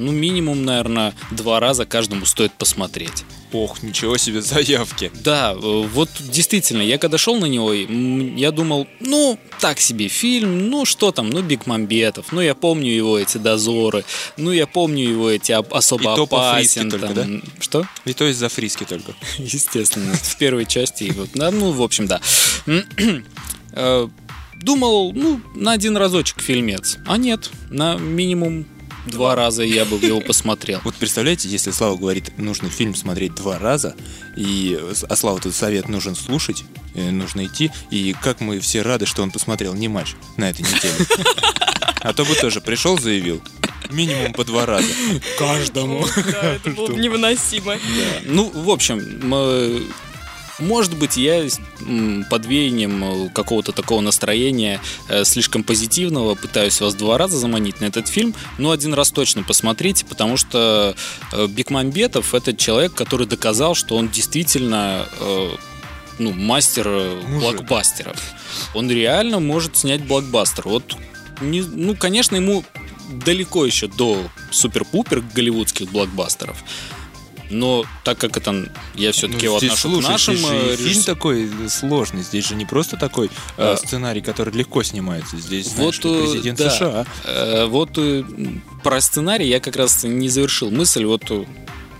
ну, минимум, наверное, два раза каждому стоит посмотреть. Ох, ничего себе заявки. Да, э, вот действительно, я когда шел на него, я думал, ну, так себе фильм, ну, что там, ну, Бекмамбетов, ну, я помню его эти дозоры, ну, я помню его эти об- особо И то по опасен. только, там, Что? И то из-за фриски только. Естественно, в первой части. и вот, да, ну, в общем, да. Э, Думал, ну, на один разочек фильмец. А нет, на минимум два раза я бы его посмотрел. Вот представляете, если Слава говорит, нужно фильм смотреть два раза, и а Слава этот совет нужен слушать, э, нужно идти, и как мы все рады, что он посмотрел не матч на этой неделе. А то бы тоже пришел, заявил, минимум по два раза. Каждому. Да, это было бы невыносимо. Ну, в общем, м, Может быть, я под веянием э, какого-то такого настроения э, слишком позитивного пытаюсь вас два раза заманить на этот фильм, но один раз точно посмотрите, потому что э, Бекмамбетов это человек, который доказал, что он действительно ну, мастер э, блокбастеров. Он реально может снять блокбастер. Вот, не, ну, конечно, ему далеко еще до супер-пупер голливудских блокбастеров. Но так как это я все-таки Ну, его здесь, отношу слушай, к нашим здесь же э, фильм такой сложный. Здесь же не просто такой А. сценарий, который легко снимается. Здесь, знаешь, Вот, э, президент да. США. Э, Вот про сценарий я как раз не завершил мысль. Вот,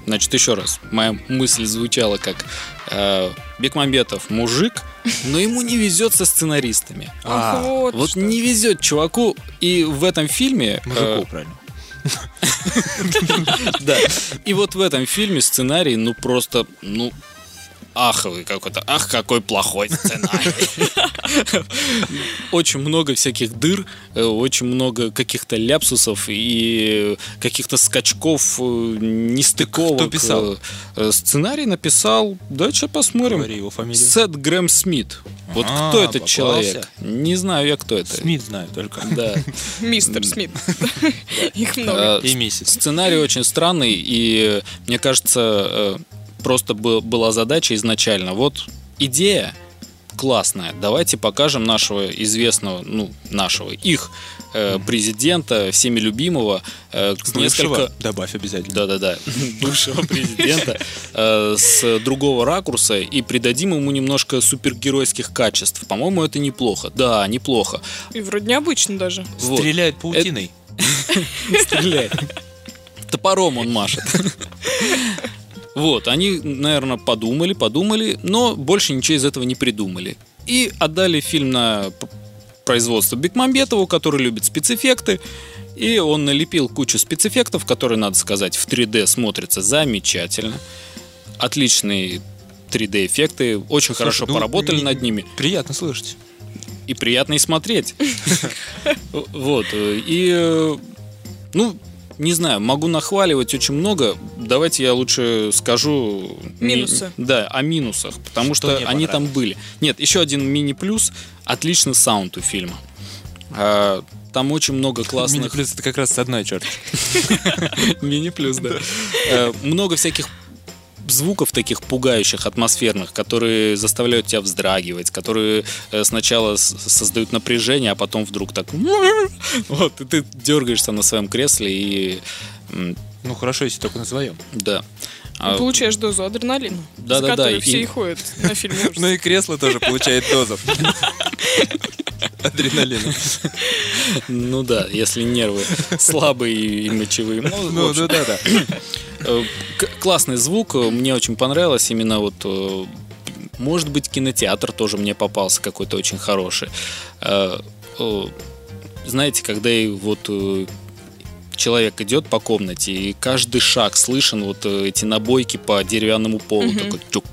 значит, еще раз. Моя мысль звучала как э, Бекмамбетов мужик, но ему не везет со сценаристами. Ах, вот, Вот что. не везет чуваку. И в этом фильме... Мужику, э, правильно. Да. И вот в этом фильме сценарий, ну просто, ну, аховый какой-то. Ах, какой плохой сценарий. Очень много всяких дыр, э, очень много каких-то ляпсусов и каких-то скачков, э, нестыковок. Кто писал? Э, Сценарий написал, да, что посмотрим. Говори его фамилию. Сет Грэм Смит. Вот А, кто этот попался. человек? Не знаю я, кто это. Смит знаю только. Да. Мистер Смит. Их много. Э, И месяц. Сценарий очень странный, и мне кажется, просто бы- была задача изначально. Вот идея классная. Давайте покажем нашего известного, ну, нашего, их э, президента, всеми любимого, э, Бывшего несколько... добавь обязательно. Да-да-да, бывшего президента э, с другого ракурса и придадим ему немножко супергеройских качеств. По-моему, это неплохо. Да, неплохо. И вроде необычно даже. Вот. Стреляет паутиной. Стреляет. Топором он машет. Вот, они, наверное, подумали, подумали, но больше ничего из этого не придумали. И отдали фильм на производство Бекмамбетову, который любит спецэффекты. И он налепил кучу спецэффектов, которые, надо сказать, в 3D смотрятся замечательно. Отличные 3D-эффекты, очень хорошо ну, поработали не- над ними Приятно слышать. и приятно и смотреть. Вот. э, И, э, ну, не знаю, могу нахваливать очень много. Давайте я лучше скажу... ми- Минусы. Да, о минусах, потому Что что, не они там были. Нет, еще один мини-плюс. Отличный саунд у фильма. А, Там очень много классных... Мини-плюс это как раз с одной черты. Мини-плюс, да. Э, Много всяких звуков таких пугающих, атмосферных, которые заставляют тебя вздрагивать, которые э, сначала с- создают напряжение, а потом вдруг так... Вот, и ты дергаешься на своем кресле и... Ну хорошо, если только на своем. Да. А, Получаешь дозу адреналина. Да-да-да, За которой и- все и ходят на фильм. Ну и кресло тоже получает дозов. Адреналина. Ну да, если нервы слабые и мочевые. Ну, Ну, ну да, да. Э, классный звук, э, мне очень понравилось именно вот э, может быть кинотеатр тоже мне попался какой-то очень хороший. Знаете, когда вот человек идет по комнате и каждый шаг слышен вот эти набойки по деревянному полу такой чук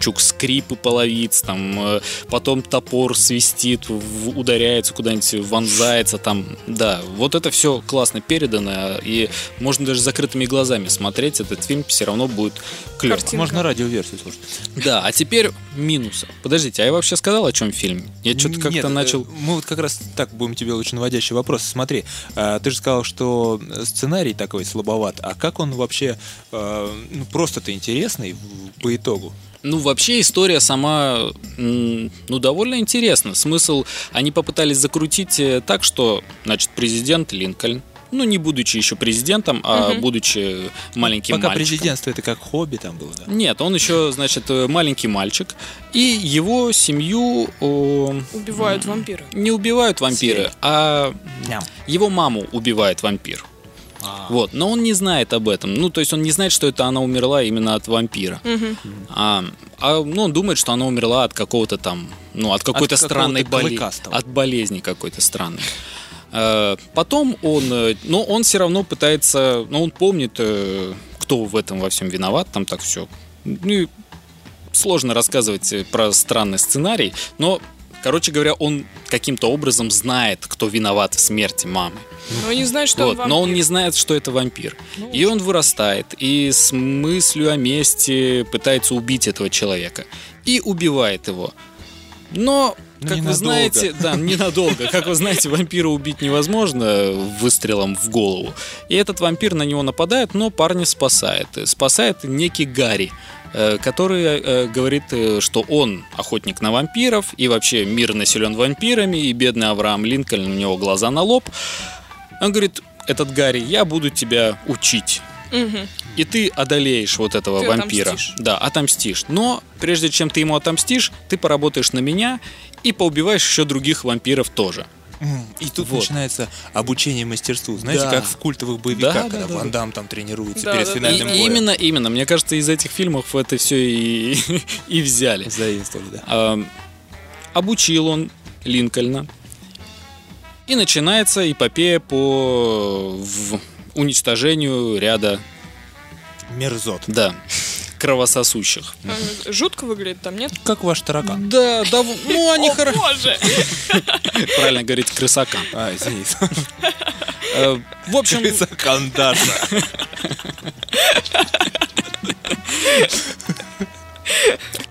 чук скрипы половиц, там э, потом топор свистит, ударяется куда-нибудь, вонзается там. Да, вот это все классно передано, и можно даже закрытыми глазами смотреть этот фильм, все равно будет клево. Картинка. Можно радиоверсию слушать. Да, а теперь минусы. Подождите, а я вообще сказал, о чем фильм? Я что-то как-то э, начал... Мы вот как раз так будем тебе лучше наводящий вопрос. Смотри, а, ты же сказал, что сценарий такой слабоват. А как он вообще э, ну, просто-то интересный по итогу? Ну, вообще история сама, ну, довольно интересна. Смысл, они попытались закрутить э, так, что, значит, президент Линкольн, ну, не будучи еще президентом, а будучи маленьким Пока мальчиком. президентство это как хобби там было, да? Нет, он еще, значит, э, маленький мальчик. И его семью о, Убивают вампиры. не убивают вампиры, а Ням. его маму убивает вампир. Вот, но он не знает об этом. Ну, то есть он не знает, что это она умерла именно от вампира. А, а, ну, он думает, что она умерла от какого-то там, ну, от какой-то какого-то странной болезни. От болезни какой-то странной. Э, Потом он, э, но он все равно пытается, ну, он помнит, э, кто в этом во всем виноват, там так все. Ну, и сложно рассказывать про странный сценарий, но Короче говоря, он каким-то образом знает, кто виноват в смерти мамы. Но не знает, что Вот, он но он не знает, что это вампир. Ну, И он вырастает, и с мыслью о мести пытается убить этого человека. И убивает его. Но, Ну, как вы знаете, да, ненадолго. Как вы знаете, вампира убить невозможно выстрелом в голову. И этот вампир на него нападает, но парня спасает. Спасает некий Гарри который э, говорит, э, что он охотник на вампиров, и вообще мир населен вампирами, и бедный Авраам Линкольн, у него глаза на лоб. Он говорит, этот Гарри, я буду тебя учить. И ты одолеешь вот этого Ты вампира. отомстишь. Да, отомстишь. Но прежде чем ты ему отомстишь, ты поработаешь на меня и поубиваешь еще других вампиров тоже. И тут Вот. начинается обучение мастерству. Знаете, Да. как в культовых боевиках, Да, когда да, Ван да. Дам там тренируется Да, перед да, И финальным да. боем. именно, именно. Мне кажется, из этих фильмов это все и, и взяли. Заимствовали, да. А, обучил он Линкольна. И начинается эпопея по в- уничтожению ряда, Мерзот. да, кровососущих. А, Жутко выглядит там, нет? Как ваш таракан. Да, да, ну они хорошо. боже! Правильно говорить, крысакам. А, извините. Э, В общем, Кандаса.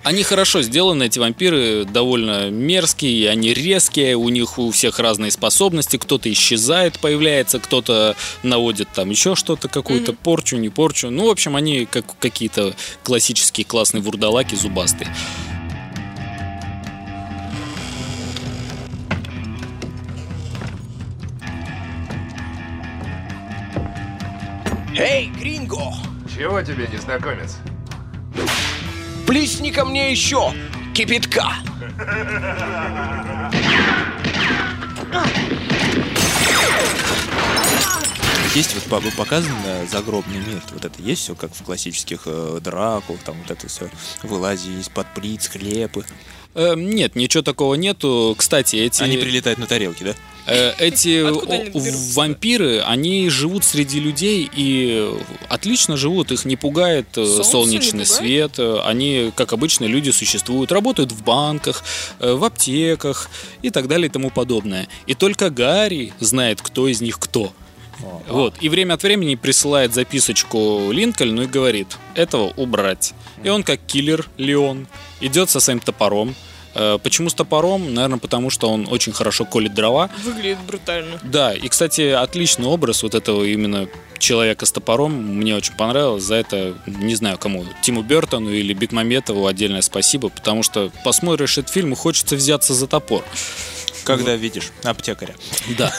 Они хорошо сделаны, эти вампиры довольно мерзкие, они резкие, у них у всех разные способности, кто-то исчезает, появляется, кто-то наводит там еще что-то, какую-то порчу, не порчу. Ну, в общем, они как какие-то классические классные вурдалаки зубастые. Эй, Гринго! Чего тебе, незнакомец? Плесни ко мне еще кипятка! Есть вот по- показан загробный мир. Вот это есть все как в классических э, дракулах, там вот это все вылазит из-под плит, склепы. Э, нет, ничего такого нету. Кстати, эти... Они прилетают на тарелки, да? Э, Эти они вампиры, они живут среди людей и отлично живут, их не пугает э, Солнце не солнечный пугает? свет. Э, Они, как обычно, люди существуют, работают в банках, в аптеках и так далее и тому подобное. И только Гарри знает, кто из них кто. Вот. И время от времени присылает записочку Линкольну и говорит, этого убрать. И он, как киллер Леон, идет со своим топором. Э, Почему с топором? Наверное, потому что он очень хорошо колет дрова. Выглядит брутально. Да, и, кстати, отличный образ вот этого именно человека с топором мне очень понравилось. За это, не знаю кому, Тиму Бертону или Бекмаметову отдельное спасибо, потому что посмотришь этот фильм и хочется взяться за топор. Когда видишь аптекаря. Да.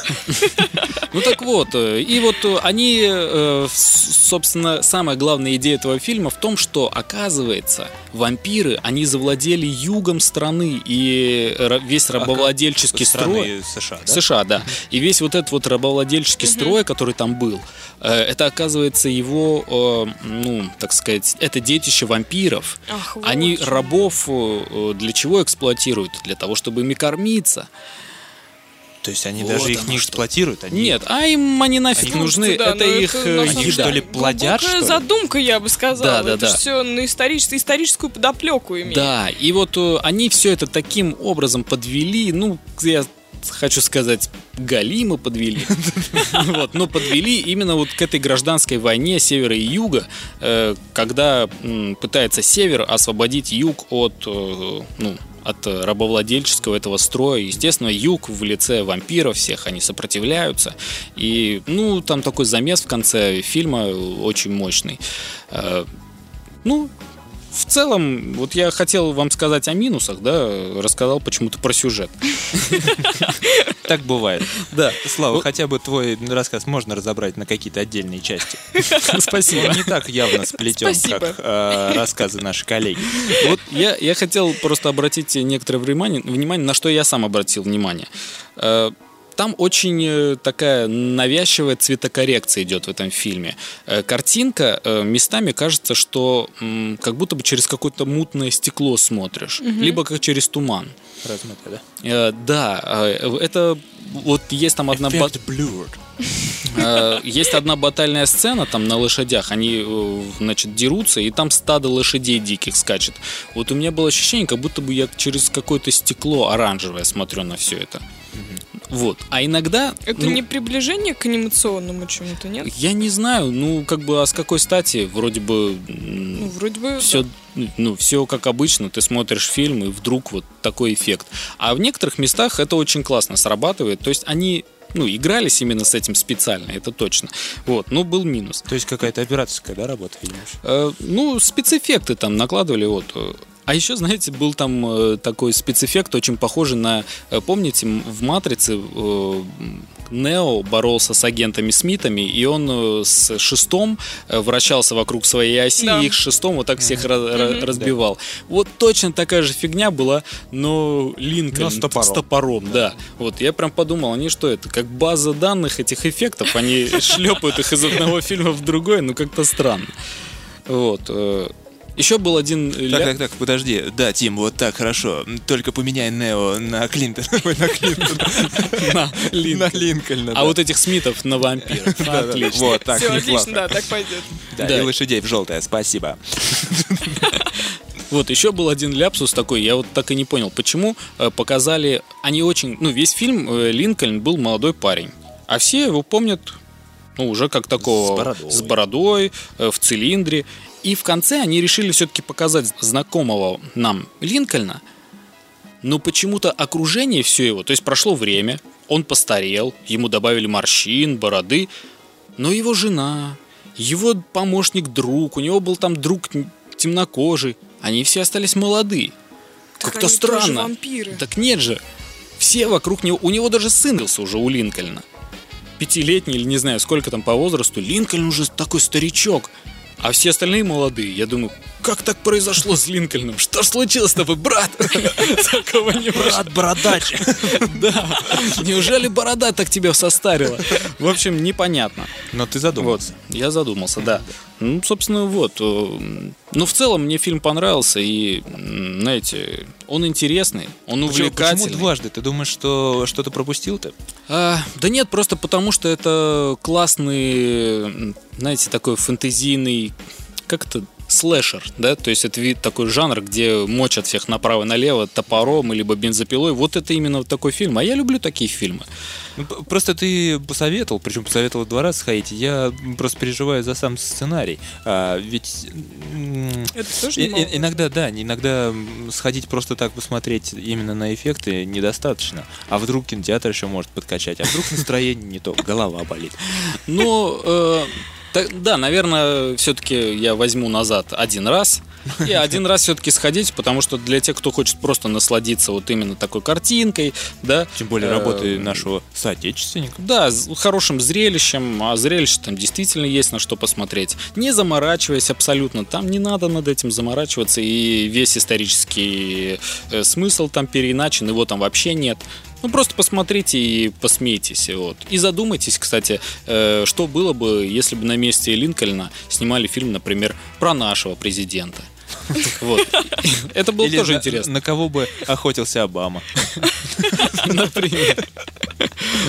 Ну так вот, э, и вот э, они, э, собственно, самая главная идея этого фильма в том, что, оказывается, вампиры, они завладели югом страны, и весь рабовладельческий строй... США, да? США, да. И весь вот этот вот рабовладельческий строй, который там был, это оказывается его, э, ну, так сказать, это детище вампиров. Ах, вот Они что. рабов э, э, для чего эксплуатируют? Для того, чтобы ими кормиться. То есть они Вот даже их не что. эксплуатируют? Они... Нет, а им они нафиг Они нужны. Да, это ну их это, э, Они что ли плодят, что ли? задумка, я бы сказала. Да, да, это да. все на историческую, историческую подоплеку имеет. Да, и вот э, они все это таким образом подвели, ну, я хочу сказать, галимы подвели. Но подвели именно вот к этой гражданской войне севера и юга, э, когда пытается север освободить юг от, э, ну, от рабовладельческого этого строя. Естественно, юг в лице вампиров всех, они сопротивляются. И, ну, там такой замес в конце фильма очень мощный. Э, Ну, в целом, вот я хотел вам сказать о минусах, да, рассказал почему-то про сюжет. Так бывает. Да, Слава, хотя бы твой рассказ можно разобрать на какие-то отдельные части. спасибо. Не так явно сплетен, как э, рассказы наших коллеги. Вот я, я хотел просто обратить некоторое внимание, внимание, на что я сам обратил внимание. Там очень э, такая навязчивая цветокоррекция идет в этом фильме. Э, картинка э, местами кажется, что как будто бы через какое-то мутное стекло смотришь, либо как через туман. Размытая, да? Да, это вот есть там одна бат- э, есть одна батальная сцена там на лошадях, они значит дерутся и там стадо лошадей диких скачет. Вот у меня было ощущение, как будто бы я через какое-то стекло оранжевое смотрю на все это. Вот. А иногда Это ну, не приближение к анимационному чему-то, нет? я не знаю, ну как бы а с какой стати вроде бы Ну, вроде бы... все, да. ну, все как обычно, ты смотришь фильм, и вдруг вот такой эффект. А в некоторых местах это очень классно срабатывает. То есть они ну, игрались именно с этим специально, это точно. Вот, но был минус. То есть какая-то операторская, да, работа, видимо? Э, ну, спецэффекты там накладывали, вот. А еще, знаете, был там э, такой спецэффект, очень похожий на... э, Помните, в «Матрице» э, Нео боролся с агентами Смитами, и он э, с шестом э, вращался вокруг своей оси, Да. и их шестом вот так всех ra- ra- разбивал. Вот точно такая же фигня была, но Линкольн Но с топором. топором, да. Вот я прям подумал, они что это, как база данных этих эффектов, они шлепают их из одного фильма в другой, ну как-то странно. Вот. Э, Еще был один ля- Так, так, так, подожди. Да, Тим, вот так, хорошо. Только поменяй Нео на Клинтон. На Клинтон. на Линкольн. На Линкольна. А вот этих Смитов на вампиров. Да, да, Отлично. Вот, так, Все, отлично, да, так пойдет. Да, и лошадей в желтое, спасибо. Вот, еще был один ляпсус такой, я вот так и не понял, почему э, показали, они очень, ну, весь фильм э, Линкольн был молодой парень, а все его помнят, ну, уже как такого... С бородой. с бородой, э, в цилиндре. И в конце они решили все-таки показать знакомого нам Линкольна, но почему-то окружение все его, то есть прошло время, он постарел, ему добавили морщин, бороды, но его жена, его помощник-друг, у него был там друг темнокожий, они все остались молодые. Так Как-то странно. вампиры. Так нет же. Все вокруг него, у него даже сын родился уже у Линкольна. Пятилетний или не знаю, сколько там по возрасту. Линкольн уже такой старичок. А все остальные молодые. Я думаю, как так произошло с Линкольном? Что ж случилось с тобой, брат? Такого не Брат, бородач. Да. Неужели борода так тебя состарила? В общем, непонятно. Но ты Вот, задумался. я задумался, да. Ну, собственно, вот. э, Ну, в целом, мне фильм понравился, и, знаете, он интересный, он Почему, увлекательный. почему дважды? Ты думаешь, что что-то пропустил-то? А, да нет, просто потому что это классный, знаете, такой фэнтезийный, как это, слэшер, да, то есть это вид такой жанр, где мочат всех направо и налево топором либо бензопилой. Вот это именно вот такой фильм. А я люблю такие фильмы. Ну, Просто ты посоветовал, причем посоветовал два раза сходить. Я просто переживаю за сам сценарий. А, ведь Это тоже и- иногда, да, иногда сходить просто так посмотреть именно на эффекты недостаточно. А вдруг кинотеатр еще может подкачать, а вдруг настроение не то, голова болит. Ну, э, так- да, наверное, все-таки я возьму назад один раз. И один раз все-таки сходить, потому что для тех, кто хочет просто насладиться вот именно такой картинкой, да. Тем более э, работы нашего соотечественника. Да, хорошим зрелищем, а зрелище там действительно есть на что посмотреть. Не заморачиваясь абсолютно, там не надо над этим заморачиваться, и весь исторический э, смысл там переиначен, его там вообще нет. Ну, просто посмотрите и посмейтесь. Вот. И задумайтесь, кстати, э, что было бы, если бы на месте Линкольна снимали фильм, например, про нашего президента. Вот. Это было Или тоже на- интересно. На кого бы охотился Обама. Например.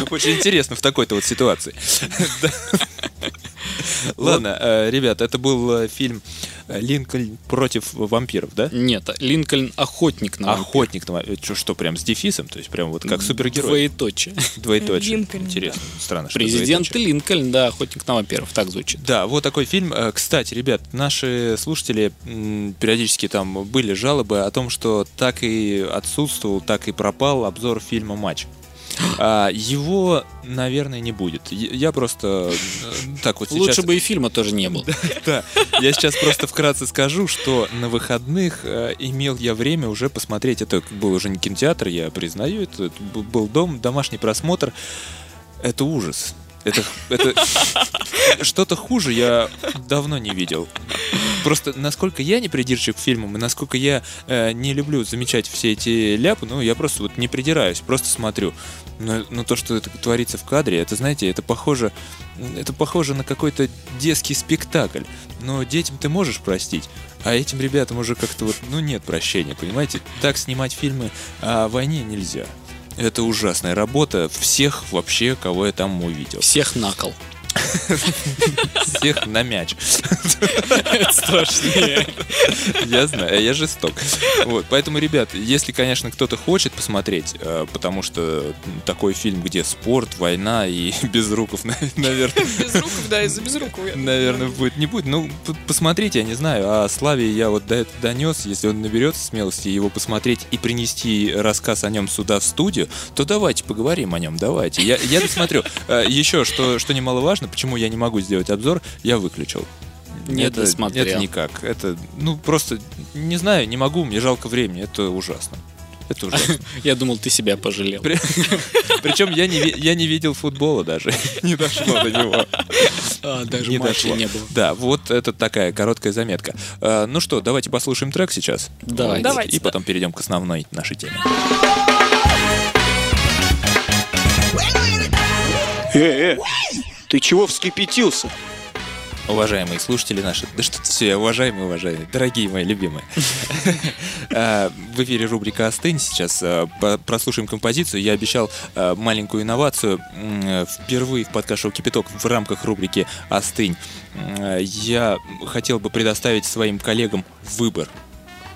Очень интересно в такой-то вот ситуации. Ладно, э, ребят, это был э, фильм э, «Линкольн против вампиров», да? Нет, Линкольн охотник на вампиров. Охотник на вампиров. Что, что, прям с дефисом? То есть прям вот как супергерой? Двоеточие. Двоеточие. Линкольн, Интересно, странно, что Президент. Линкольн, да, охотник на вампиров, так звучит. Да, вот такой фильм. Кстати, ребят, наши слушатели периодически там были жалобы о том, что так и отсутствовал, так и пропал обзор фильма «Матч». А, его, наверное, не будет. Я просто э, так вот сейчас... Лучше бы и фильма тоже не было. Да, я сейчас просто вкратце скажу, что на выходных э, имел я время уже посмотреть. Это был уже не кинотеатр, я признаю, это был дом, домашний просмотр. Это ужас. Это, это что-то хуже я давно не видел. Просто насколько я не придирчив к фильмам, и насколько я э, не люблю замечать все эти ляпы, ну, я просто вот не придираюсь, просто смотрю. Но, но то, что это творится в кадре, это, знаете, это похоже, это похоже на какой-то детский спектакль. Но детям ты можешь простить, а этим ребятам уже как-то вот, ну, нет прощения, понимаете? Так снимать фильмы о войне нельзя. Это ужасная работа всех вообще, кого я там увидел. Всех на кол. Всех на мяч. Это страшнее. Я знаю, я жесток. Вот, поэтому, ребят, если, конечно, кто-то хочет посмотреть, э, потому что такой фильм, где спорт, война и Безруков, наверное... Безруков, да, из-за Безрукова. Наверное, будет, не будет. Ну, посмотрите, я не знаю. А Славе я вот до этого донес. Если он наберется смелости его посмотреть и принести рассказ о нем сюда в студию, то давайте поговорим о нем, давайте. Я, я досмотрю. Э, Еще, что, что немаловажно, почему я не могу сделать обзор, я выключил. Не это, досмотрел. это никак. Это, ну, просто, не знаю, не могу, мне жалко времени. Это ужасно. Это ужасно. Я думал, ты себя пожалел. При- Причем я не, я не видел футбола даже. Не дошло до него. А, даже Не матча дошло. не было. Да, вот это такая короткая заметка. Э, Ну что, давайте послушаем трек сейчас. Давайте. Давайте, И да. потом перейдем к основной нашей теме. Э, э, ты чего вскипятился? Уважаемые слушатели наши, да что все, уважаемые, уважаемые, дорогие мои любимые. Э, В эфире рубрика «Остынь». Сейчас э, прослушаем композицию. Я обещал э, маленькую инновацию впервые в подкаст-шоу «Кипяток» в рамках рубрики «Остынь». Я хотел бы предоставить своим коллегам выбор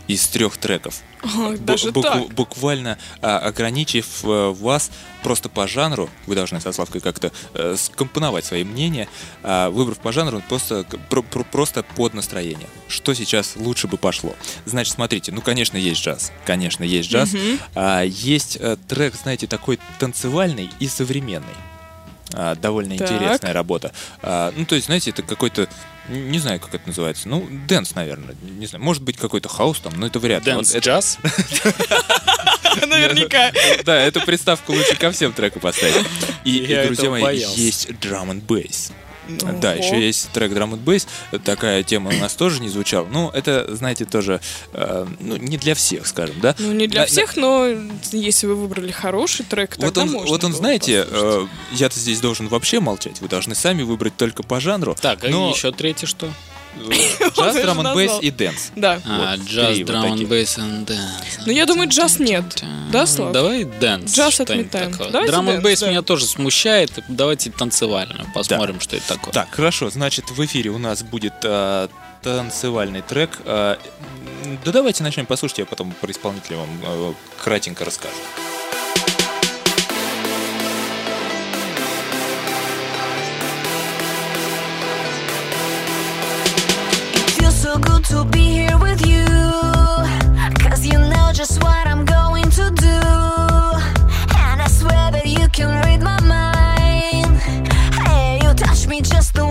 из трех треков. А, Бу- Даже букв- так. Буквально а, ограничив э, вас просто по жанру, вы должны со Славкой как-то э, скомпоновать свои мнения, а, выбрав по жанру просто, про- про- просто под настроение. Что сейчас лучше бы пошло? Значит, смотрите, ну, конечно, есть джаз. Конечно, есть джаз. А, есть э, трек, знаете, такой танцевальный и современный. А, довольно Так. интересная работа. А, ну, то есть, знаете, это какой-то, не знаю, как это называется, ну, dance, наверное, не знаю, может быть, какой-то house там, но это вряд ли. Dance, джаз. Наверняка. Да, эту приставку лучше ко всем треку поставить. И, друзья мои, есть drum and bass. Да, Ого. еще есть трек Drum and Bass. Такая тема у нас тоже не звучала. Ну, это, знаете, тоже э, ну, не для всех, скажем, да? Ну, не для На- всех, но если вы выбрали хороший трек, Вот тогда он, можно вот он, было знаете, э, я-то здесь должен вообще молчать. Вы должны сами выбрать только по жанру. Так, а но еще третий что? Джаз, drum назвал. и dance. Да. А, джаз, drum, bass and dance. Ну, я думаю, джаз нет. Да, Слав? Давай dance. Джаз отметаем. Drum dance, bass меня тоже смущает. Давайте танцевально посмотрим, что это такое. Так, хорошо, значит, в эфире у нас будет э, танцевальный трек. Э, да давайте начнем послушать, я потом про исполнителя вам э, кратенько расскажу. So good to be here with you. Cause you know just what I'm going to do. And I swear that you can read my mind. Hey, you touch me just the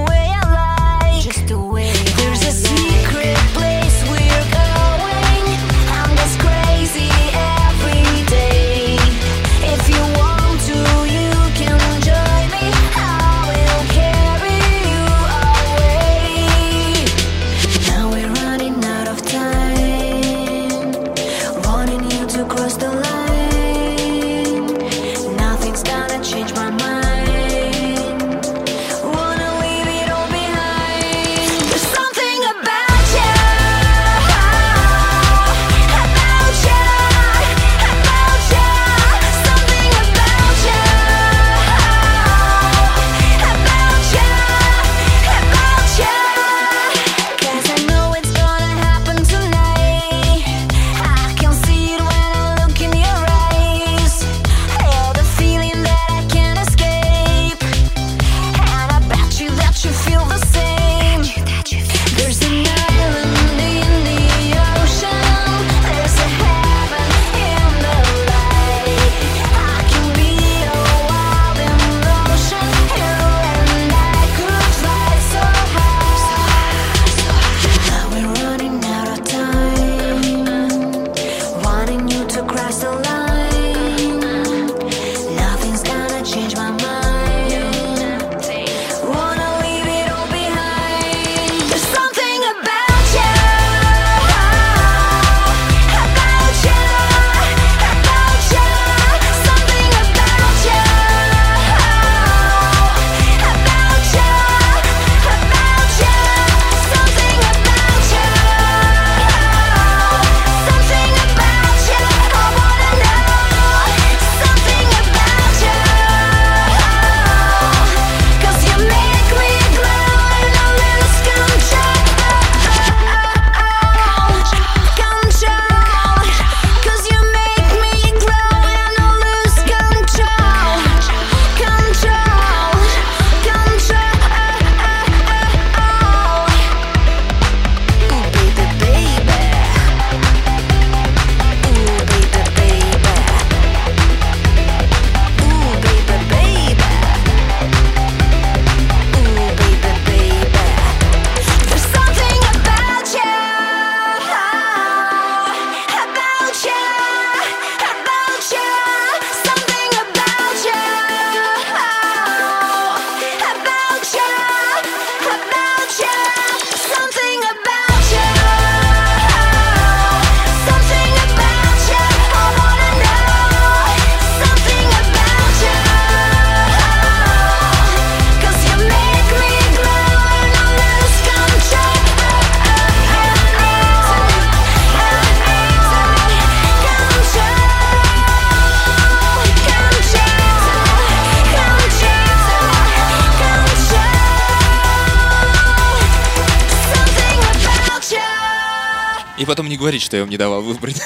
говорить, что я вам не давал выбрать.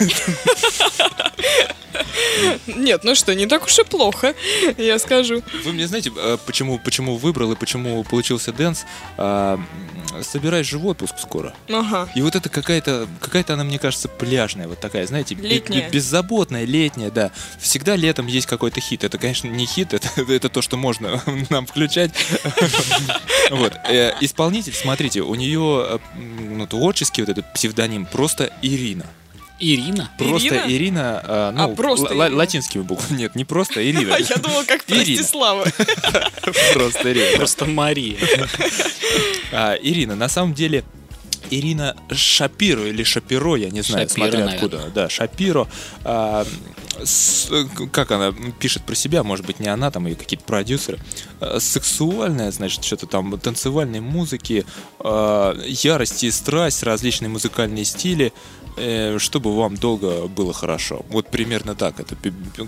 Нет, ну что, не так уж и плохо, я скажу. Вы мне знаете, э, почему, почему выбрал и почему получился dance? А, Собираюсь же в отпуск скоро. Ага. И вот это какая-то, какая-то она, мне кажется, пляжная, вот такая, знаете, Летняя. бе- беззаботная, летняя, да. Всегда летом есть какой-то хит. Это, конечно, не хит, это, это то, что можно нам включать. Вот. Э, Исполнитель, смотрите, у нее э, творческий вот этот псевдоним просто Ирина. Ирина? Просто Ирина? Ирина, а, ну, А, просто ла- Ирина. латинскими буквами. Нет, не просто Ирина. Я думала, как Ирина. Простислава. Просто Ирина. Просто Мария. А, Ирина, на самом деле, Ирина Шапиро или Шапиро, я не знаю, Шапиро, смотря наверное. откуда. Да, Шапиро. А, с- как она пишет про себя, может быть, не она, там и какие-то продюсеры. А, сексуальная, значит, что-то там, танцевальной музыки, а, ярость и страсть, различные музыкальные стили. э, чтобы вам долго было хорошо. Вот примерно так. Это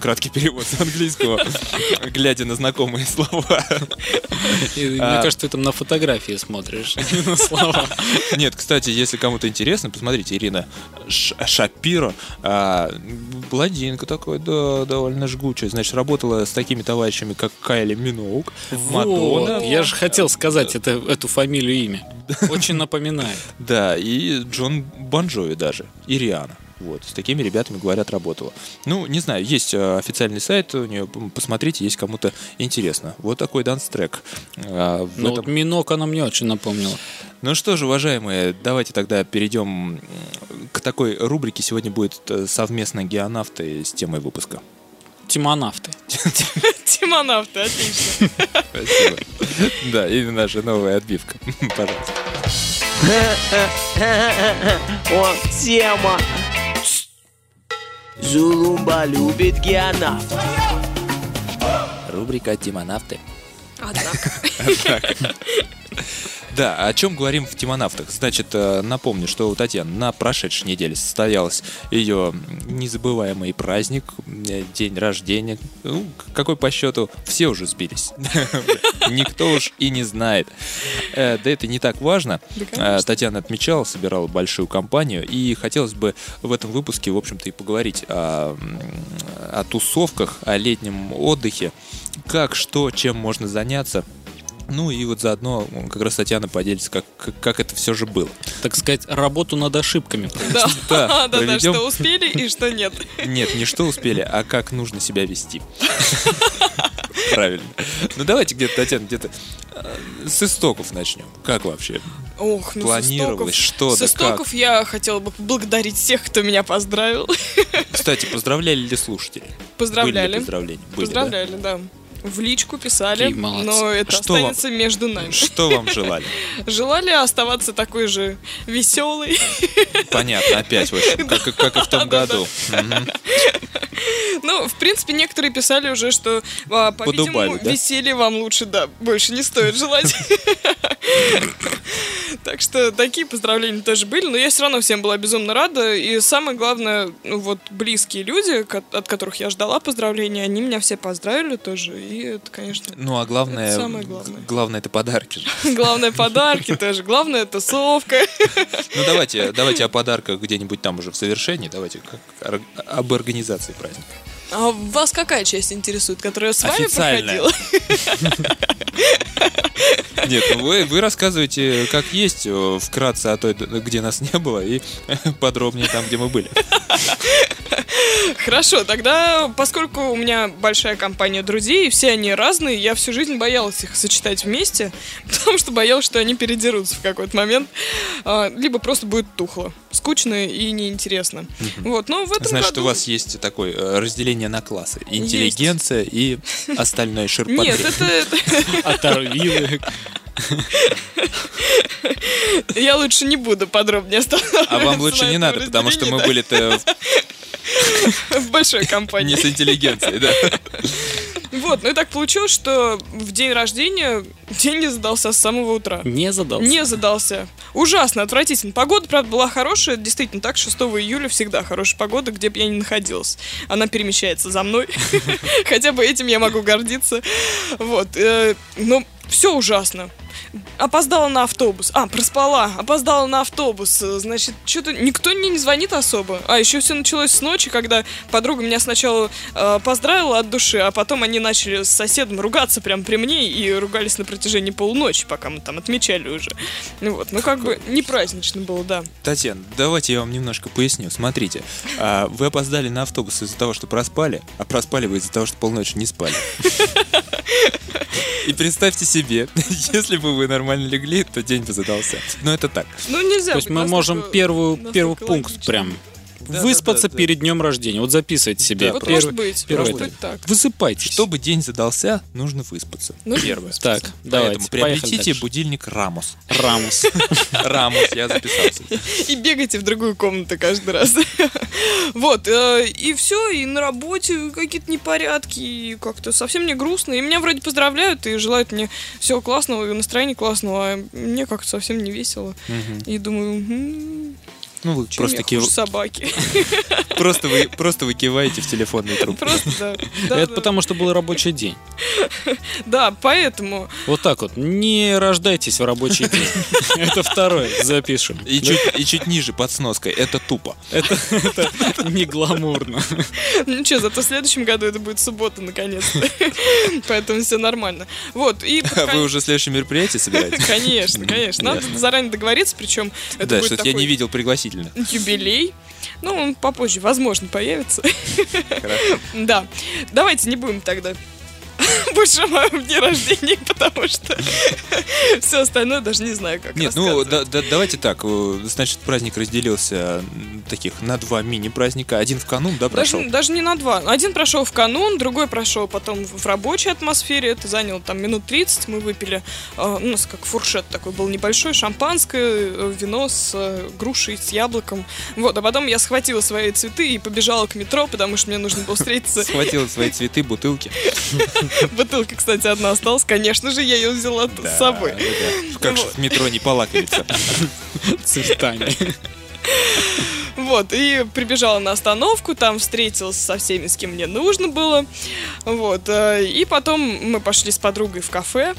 краткий перевод с английского, глядя на знакомые слова. Мне А. кажется, ты там на фотографии смотришь, не на слова. Нет, кстати, если кому-то интересно, посмотрите, Ирина Шапиро, а, блондинка такой, да, довольно жгучая. Значит, работала с такими товарищами, как Кайли Миноук, Мадонна. Я же хотел сказать эту фамилию имя. Очень напоминает. Да, и Джон Бон Джови даже, и Рианна. Вот, с такими ребятами, говорят, работала. Ну, не знаю, есть э, официальный сайт у нее, посмотрите, есть кому-то интересно. Вот такой dance-трек. А, в Ну, этом- вот Миноуг она мне очень напомнила. Ну что же, уважаемые, давайте тогда перейдем к такой рубрике. Сегодня будет э, совместно геонавты с темой выпуска. Тимонавты. Тимонавты, отлично. Спасибо. Да, и наша новая отбивка. Пожалуйста. О, тема. Зулумба любит геонавт. Рубрика «Тимонавты». Однако. Да, о чем говорим в «Тимонавтах»? Значит, э, напомню, что у Татьяны на прошедшей неделе состоялся ее незабываемый праздник, э, день рождения. Ну, какой по счету? Все уже сбились. Никто уж и не знает. Э, Да это не так важно. Татьяна отмечала, собирала большую компанию, и хотелось бы в этом выпуске, в общем-то, и поговорить о, о тусовках, о летнем отдыхе, как, что, чем можно заняться. Ну и вот заодно как раз Татьяна поделится, как, как, как это все же было. Так сказать, работу над ошибками. Да, Да, да, что успели и что нет. Нет, не что успели, а как нужно себя вести. Правильно. Ну давайте где-то, Татьяна, где-то э, с истоков начнем. Как вообще? Ох, ну Планировалось, с что С истоков я хотела бы поблагодарить всех, кто меня поздравил. Кстати, поздравляли ли слушатели? Были ли Поздравляли. поздравления? Были, да? Поздравляли, да. В личку писали, Какие молодцы. но это Что вам- останется между нами. Что вам желали? Желали оставаться такой же веселой. Понятно, опять, в общем, как, и- как и в том году. Ну, в принципе, некоторые писали уже, что, а, по-видимому, веселье вам лучше, да, больше не стоит желать. Так что такие поздравления тоже были, но я все равно всем была безумно рада. И самое главное, ну вот близкие люди, от которых я ждала поздравления, они меня все поздравили тоже. И это, конечно, Ну, а главное, Это самое главное. главное это подарки же. главное подарки тоже, главное тусовка. Ну, давайте, давайте о подарках где-нибудь там уже в завершении. Давайте как, об организации праздника. А вас какая часть интересует, которая с вами проходила? Нет, ну вы, вы рассказываете, как есть, э, вкратце о той, где нас не было, и подробнее там, где мы были. Хорошо, тогда, поскольку у меня большая компания друзей, все они разные, я всю жизнь боялась их сочетать вместе, потому что боялась, что они передерутся в какой-то момент, а, либо просто будет тухло, скучно и неинтересно. Вот, но в этом Значит, году... у вас есть такое э, разделение на классы. Интеллигенция и остальной ширпотреб. Нет, это, Оторвилы. я лучше не буду подробнее останавливаться А вам лучше не надо, потому что мы были-то в большой компании. не с интеллигенцией, да. Вот, ну и так получилось, что в день рождения день не задался с самого утра. Не задался. Не задался. Ужасно, отвратительно. Погода, правда, была хорошая. Действительно, так, 6 июля всегда хорошая погода, где бы я ни находилась. Она перемещается за мной. Хотя бы этим я могу гордиться. Вот. э, Но все ужасно. опоздала на автобус. А, проспала, опоздала на автобус. Значит, что-то никто мне не звонит особо. А еще все началось с ночи, когда подруга меня сначала э, поздравила от души, а потом они начали с соседом ругаться прям при мне и ругались на протяжении полуночи, пока мы там отмечали уже. Ну вот, ну как бы не празднично было, да. Татьяна, давайте я вам немножко поясню. Смотрите, а, вы опоздали на автобус из-за того, что проспали, а проспали вы из-за того, что полночи не спали. И представьте себе, если бы вы нормально легли, то день бы задался. Но это так. Ну нельзя То есть мы можем первый пункт прям Да, выспаться да, да, да. перед днем рождения. Вот записывайте себе. Вот Первый- может быть, первый может быть так. Высыпайтесь. Чтобы день задался, нужно выспаться. Нужно Первое. выспаться. Так, Поэтому давайте, поехали приобретите будильник Рамус. Рамус. Рамус, я записался. И бегайте в другую комнату каждый раз. Вот, э, и все, и на работе какие-то непорядки, и как-то совсем не грустно. И меня вроде поздравляют и желают мне всего классного, и настроения классного, а мне как-то совсем не весело. И думаю, «М, Ну, вы чем просто, кив- собаки. просто, вы, просто вы киваете в телефонный труп. Просто, да. Да, Это да. потому, что был рабочий день. Да, поэтому. Вот так вот. Не рождайтесь в рабочий день. Это второй. Запишем. И чуть, и чуть ниже под сноской. Это тупо. Это, это не гламурно. Ну что, зато в следующем году это будет суббота, наконец-то. Поэтому все нормально. Вот, и... А кон- вы уже следующее мероприятие собираете? Конечно, конечно. Надо Ясно. заранее договориться, причем это Да, что-то я не видел пригласительно. юбилей. Ну, он попозже, возможно, появится. Хорошо. Да. Давайте не будем тогда больше о моем дне рождения, потому что все остальное даже не знаю, как Нет, ну да- да- давайте так. э, Значит, праздник разделился таких на два мини-праздника. Один в канун, да, прошел? Даже, даже не на два. Один прошел в канун, другой прошел потом в рабочей атмосфере. Это заняло там минут 30. Мы выпили, э, у нас как фуршет такой был небольшой, шампанское, э, вино с э, грушей, с яблоком. Вот, а потом я схватила свои цветы и побежала к метро, потому что мне нужно было встретиться. Схватила свои цветы, бутылки. Бутылка, кстати, одна осталась. Конечно же, я ее взяла с собой. Как же в метро не полакомиться. Цветами. Вот, и прибежала на остановку, там встретилась со всеми, с кем мне нужно было. Вот, э, и потом мы пошли с подругой в кафе,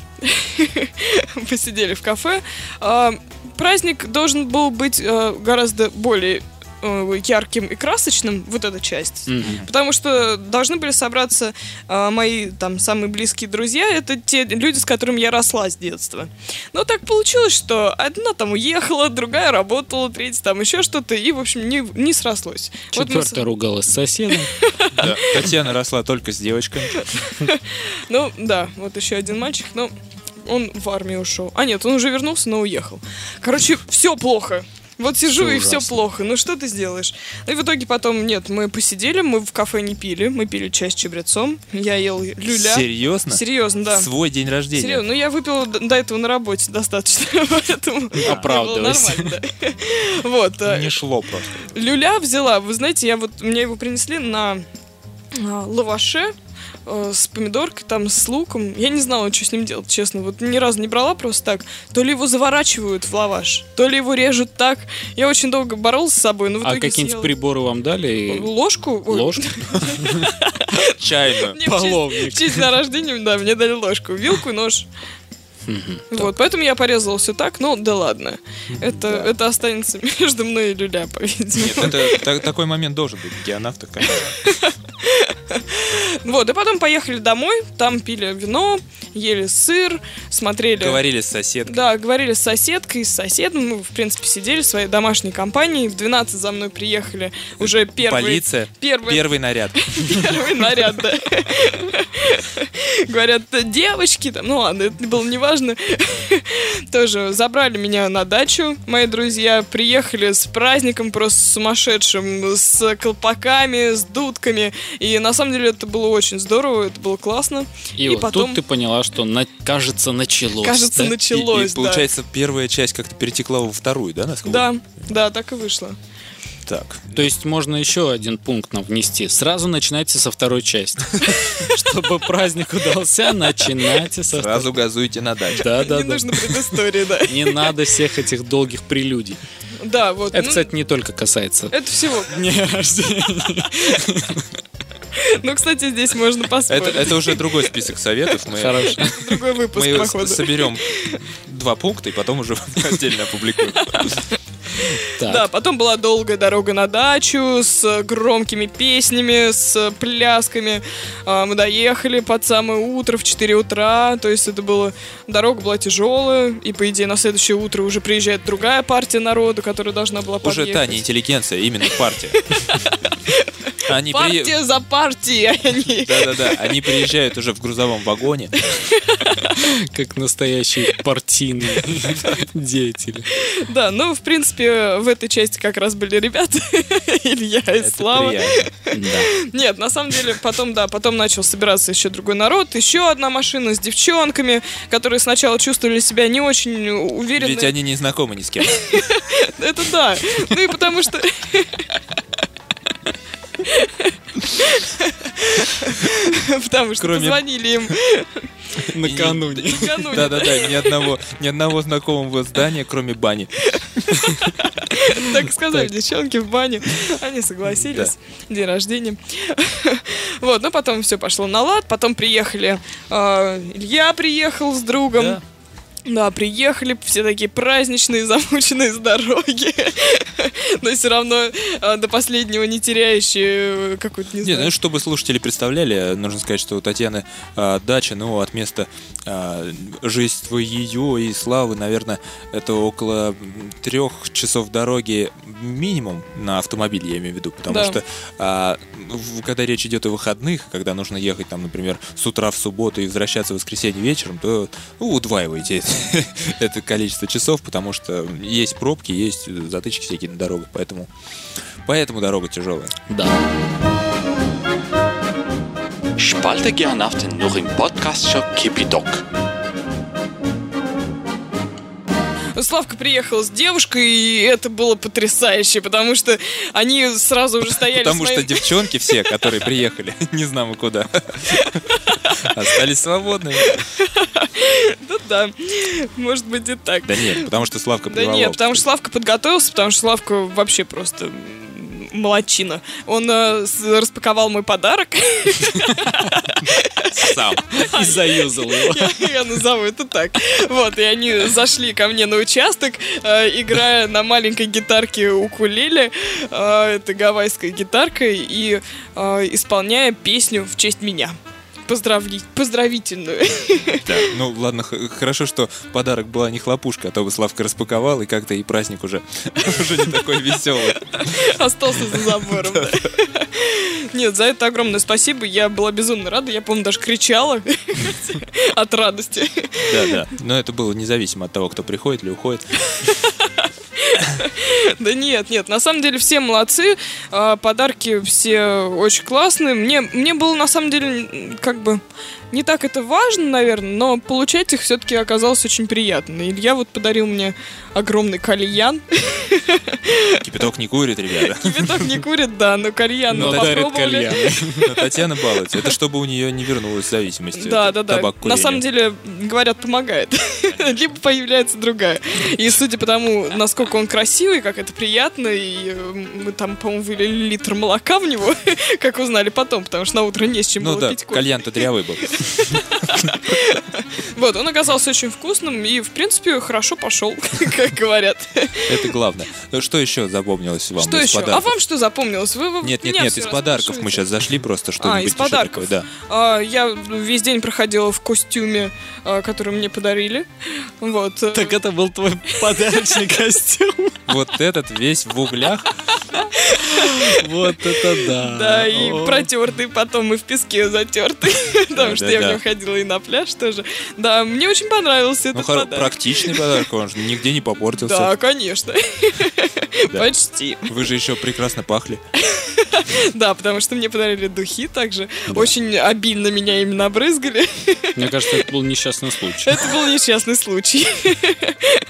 посидели в кафе. А, Праздник должен был быть э, гораздо более ярким и красочным, вот эта часть. Мгм. Потому что должны были собраться э, мои там самые близкие друзья, это те люди, с которыми я росла с детства. Но так получилось, что одна там уехала, другая работала, третья там еще что-то, и, в общем, не, не срослось. Вот мы с- Четвертая ругалась с соседом. Татьяна росла только с девочками. Ну, да, вот еще один мальчик, но он в армию ушел. А нет, он уже вернулся, но уехал. Короче, все плохо. Вот сижу Всё и все плохо. Ну что ты сделаешь? Ну и в итоге потом, нет, мы посидели, мы в кафе не пили, мы пили чай с чабрецом, я ел люля. Серьезно? Серьезно, да. Свой день рождения. Серьезно, ну я выпила д- до этого на работе достаточно, поэтому Оправдывайся. Вот, а, Не шло просто. люля взяла, вы знаете, я вот, мне его принесли на а, лаваше, э, с помидоркой, там, с луком. Я не знала, что с ним делать, честно. Вот ни разу не брала просто так. То ли его заворачивают в лаваш, то ли его режут так. Я очень долго боролся с собой, но в А итоге какие-нибудь съела. приборы вам дали? Ложку? Ложку? Честь- Половник. в честь дня рождения, да, мне дали ложку, вилку и нож. Вот, поэтому я порезала все так, ну да ладно. Это, это останется между мной и люля, по-видимому. Нет, это, та- такой момент должен быть. Геонавта, конечно. Вот, и потом поехали домой, там пили вино, ели сыр, смотрели... Говорили с соседкой. Да, говорили с соседкой, с соседом. Мы, в принципе, сидели в своей домашней компании. В 12 за мной приехали уже первый... Полиция. Первый, Первый наряд. первый наряд, да. Говорят, девочки, там, ну ладно, это было неважно. Тоже забрали меня на дачу, мои друзья. Приехали с праздником просто сумасшедшим, с колпаками, с дудками. И на самом деле это было очень здорово, это было классно. И, вот тут ты поняла, что на- кажется началось. Кажется, да? И- началось, И, получается, первая часть как-то перетекла во вторую, да, насколько? да. Да, да, так и вышло. Так. То есть можно еще один пункт нам внести. Сразу начинайте со второй части. Чтобы праздник удался, начинайте со второй. Сразу газуйте на дачу. Да, да, Не да. нужно предыстории, да. Не надо всех этих долгих прелюдий. Да, вот. Это, ну, кстати, не только касается Это всего. дня рождения. Ну, кстати, здесь можно поспорить. Это, это уже другой список советов. Мы, Хорошо. Другой выпуск, мы походу. соберем два пункта, и потом уже отдельно опубликую. Так. Да, потом была долгая дорога на дачу с громкими песнями, с плясками. А, Мы доехали под самое утро, в 4 утра. То есть это было... Дорога была тяжелая. И, по идее, на следующее утро уже приезжает другая партия народу, которая должна была Уже подъехать. та не интеллигенция, именно партия. Они при- Партия за партией, а. Да-да-да, они приезжают уже в грузовом вагоне. Как настоящие партийные деятели. Да, ну, в принципе, в этой части как раз были ребята. Илья и Это Слава. Нет, на самом деле, потом, да, потом начал собираться еще другой народ, еще одна машина с девчонками, которые сначала чувствовали себя не очень уверенно. Ведь они не знакомы ни с кем. Это да. Ну и потому что... Потому что Кроме- позвонили им Накануне. Да-да-да, ни одного, ни одного знакомого здания, кроме бани. Так сказали девчонки в бане. Они согласились. День рождения. Вот, ну потом все пошло на лад. Потом приехали. э, Илья приехал с другом. Да. Приехали, все такие праздничные, замученные с дороги. Но все равно э, до последнего не теряющие э, какую-то, не Нет, ну чтобы слушатели представляли, нужно сказать, что у Татьяны а, дача, ну, от места а, жительства ее и Славы, наверное, это около трех часов дороги минимум на автомобиле, я имею в виду, потому что а, когда речь идет о выходных, когда нужно ехать, там, например, с утра в субботу и возвращаться в воскресенье вечером, то ну, удваиваете это количество часов, потому что есть пробки, есть затычки всякие на дорогах, поэтому, поэтому дорога тяжелая. Да. Spalte Gianaften noch im Kipidok. Славка приехал с девушкой, и это было потрясающе, потому что они сразу уже стояли Потому что девчонки все, которые приехали, не знамо куда, остались свободными. Ну да, может быть и так. Да нет, потому что Славка Да нет, потому что Славка подготовился, потому что Славка вообще просто молодчина. Он э, распаковал мой подарок. сам. И заюзал его. Я, я назову это так. Вот, и они зашли ко мне на участок, э, играя на маленькой гитарке укулеле. э, это гавайская гитарка, и э, исполняя песню в честь меня. Поздравли... Поздравительную. Да, ну ладно, хорошо, что подарок была не хлопушка, а то бы Славка распаковал, и как-то и праздник уже, уже не такой веселый. Остался за забором. да. Нет, за это огромное спасибо. Я была безумно рада. Я, помню, даже кричала от радости. Да, да. Но это было независимо от того, кто приходит или уходит. Да нет, нет, на самом деле все молодцы, а, подарки все очень классные. Мне, мне было на самом деле как бы не так это важно, наверное, но получать их все-таки оказалось очень приятно. Илья вот подарил мне огромный кальян. Кипяток не курит, ребята. Кипяток не курит, да, но кальян Но мы попробовали. кальяны. Но Татьяна балуется. Это чтобы у нее не вернулась зависимость. Да, да, да. табак На самом деле, говорят, помогает. Либо появляется другая. И судя по тому, насколько он красивый, как это приятно, и э, мы там, по-моему, вылили литр молока в него, как узнали потом, потому что на утро не с чем Ну было да, пить кофе. кальян-то дрявый был. Вот, он оказался очень вкусным и, в принципе, хорошо пошел, как говорят. Это главное. Ну, Что еще запомнилось вам Что из еще? А подарков? вам что запомнилось? Вы, вы Нет, нет, нет, из подарков мы сейчас зашли просто что-нибудь. А, из подарков. такое, да. А, я весь день проходила в костюме, а, который мне подарили. Вот. Так это был твой подарочный костюм. Вот этот весь в углях. Вот это да. Да, и протертый потом, и в песке затертый. Потому что я в нем ходила и на пляж тоже. Да, мне очень понравился Ну, этот хор- подарок. практичный подарок, он же нигде не попортился. Да, конечно. Почти. Вы же еще прекрасно пахли. Да, потому что мне подарили духи также. Очень обильно меня именно обрызгали. Мне кажется, это был несчастный случай. Это был несчастный случай.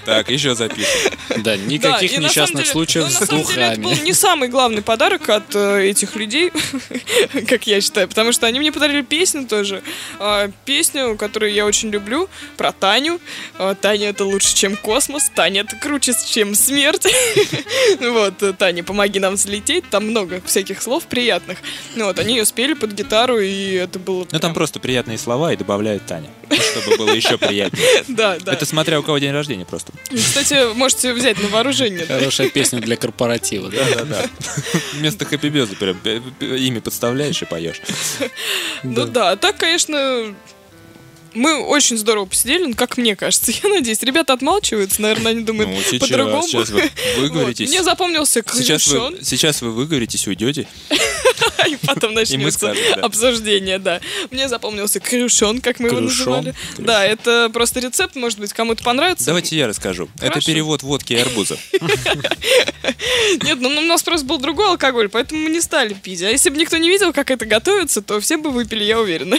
Так, еще запишем. Да, никаких Да, несчастных деле- случаев ну, с деле, это духами. был не самый главный подарок от э, этих людей, как я считаю, потому что они мне подарили песню тоже. А, песню, которую я очень люблю, про Таню. А, Таня это лучше, чем космос. Таня это круче, чем смерть. Вот, э, Таня, помоги нам взлететь. Там много всяких слов приятных. Ну вот, они ее спели под гитару, и это было... Ну там просто приятные слова и добавляет Таня, ну, чтобы было еще приятнее. Да, да. Это смотря у кого день рождения просто. Кстати, можете взять на вооружение. да. Хорошая песня для корпоратива, да? Да-да-да. Вместо хэппи прям имя подставляешь и поешь. Ну да, а так, конечно, мы очень здорово посидели, ну, как мне кажется. Я надеюсь, ребята отмалчиваются, наверное, они думают Ну, по-другому. сейчас вы Вот. выговоритесь. Мне запомнился Сейчас вы, сейчас вы выговоритесь, уйдете. и потом начнется обсуждение, да. Мне запомнился Крюшон, как мы его называли. Да, это просто рецепт, может быть, кому-то понравится. Давайте я расскажу. Это перевод водки и арбуза. Нет, ну у нас просто был другой алкоголь, поэтому мы не стали пить. А если бы никто не видел, как это готовится, то все бы выпили, я уверена.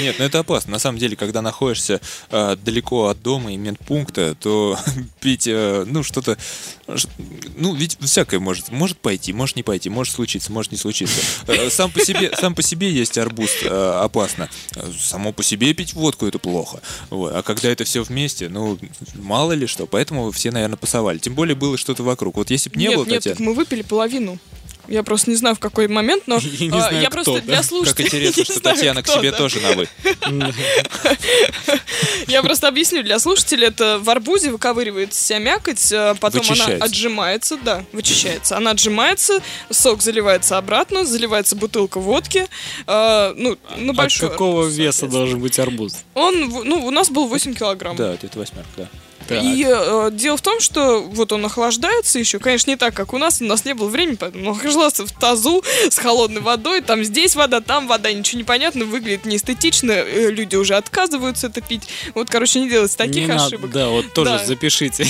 Нет, ну это опасно. На самом деле, когда находишься э, далеко от дома и медпункта, то пить, э, ну, что-то... Ну, ведь всякое может. Может пойти, может не пойти, может случиться, может не случиться. Э, Сам по себе, сам по себе есть арбуз э, опасно. Э, Само по себе пить водку это плохо. Вот. А когда это все вместе, ну, мало ли что. Поэтому все, наверное, пасовали. Тем более было что-то вокруг. Вот если бы не нет, было, нет, Татьяна... мы выпили половину. Я просто не знаю, в какой момент, но Я не а, знаю, я кто, просто да? для Как слушателей... интересно, не что знаю, Татьяна к себе да. тоже на «вы». Я просто объясню для слушателей. Это в арбузе выковыривается вся мякоть, а потом она отжимается, да, вычищается. Она отжимается, сок заливается обратно, заливается бутылка водки. а, ну, на От большой какого веса должен быть арбуз? Он, ну, у нас был 8 килограмм. Да, это восьмерка, да. Так. И э, дело в том, что вот он охлаждается еще, конечно, не так, как у нас, у нас не было времени, поэтому он охлаждался в тазу с холодной водой, там здесь вода, там вода, ничего не понятно, выглядит неэстетично, э, люди уже отказываются это пить. Вот, короче, не делайте таких Не надо, ошибок. да, вот тоже Да. запишите.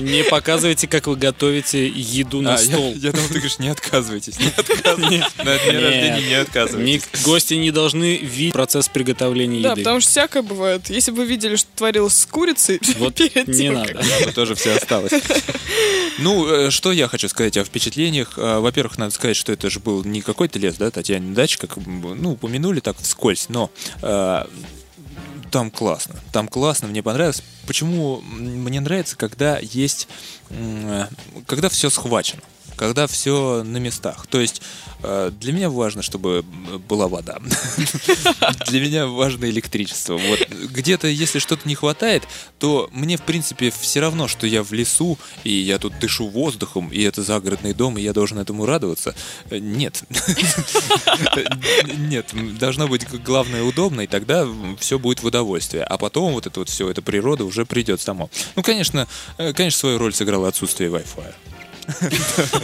Не показывайте, как вы готовите еду на А, стол. Я думал, ты говоришь, не отказывайтесь. Не отказывайтесь. На дне Нет. рождения не отказывайтесь. Гости не должны видеть процесс приготовления Да, еды. потому что всякое бывает. Если бы вы видели, что творилось с курицей Вот перед не тем, надо. как- бы тоже все осталось. Ну, э, что я хочу сказать о впечатлениях. Э, Во-первых, надо сказать, что это же был не какой-то лес, да, Татьяна дача, как ну, упомянули так вскользь, но э, там классно. Там классно, мне понравилось. Почему мне нравится, когда есть, когда все схвачено, когда все на местах. То есть э, для меня важно, чтобы м, была вода. Для меня важно электричество. Вот где-то, если что-то не хватает, то мне, в принципе, все равно, что я в лесу, и я тут дышу воздухом, и это загородный дом, и я должен этому радоваться. Э, Нет. Нет, должно быть главное удобно, и тогда все будет в удовольствие. А потом вот это вот все, эта природа уже придет само. Ну, конечно, э, конечно, свою роль сыграло отсутствие Wi-Fi.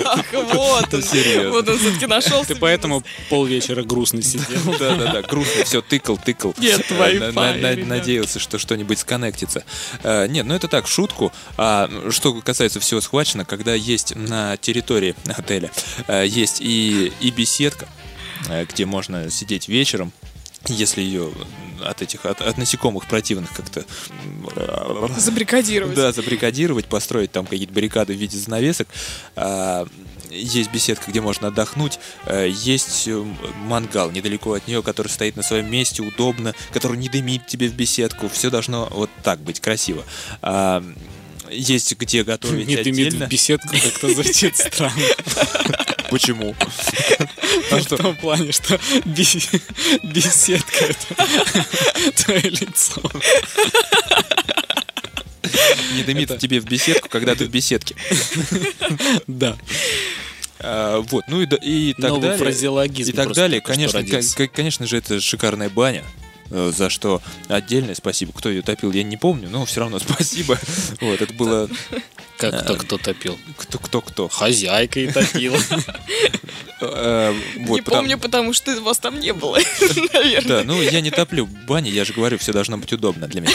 Ах, вот он. серьезно. Вот он все-таки нашел. Ты поэтому полвечера грустно сидел. Да-да-да, грустно, все, тыкал, тыкал. Нет Э, ребят. Надеялся, что что-нибудь сконнектится. Э, Нет, ну это так, шутку. А что касается всего схвачено, когда есть на территории отеля, э, есть и, и беседка, где можно сидеть вечером, если ее от этих от, от насекомых противных как-то Забрикадировать. да, забрикадировать, построить там какие-то баррикады в виде занавесок. А, Есть беседка, где можно отдохнуть. Э, Есть э, мангал недалеко от нее, который стоит на своем месте, удобно, который не дымит тебе в беседку. Все должно вот так быть красиво. А, Есть где готовить Нет, имеет отдельно. в беседку как-то звучит странно. Почему? В том плане, что бес- беседка это твое лицо. Не дымит тебе в беседку, когда ты в беседке. Да. А, Вот, ну и, и так Новый далее. И так далее. Конечно, конечно же, это шикарная баня. Э, За что отдельное спасибо. Кто ее топил, я не помню, но все равно спасибо. Вот, это было Как кто кто топил? кто-кто-кто. Хозяйка и топила. Э, Не помню, потому что вас там не было, наверное. Да, ну я не топлю бани, я же говорю, все должно быть удобно для меня.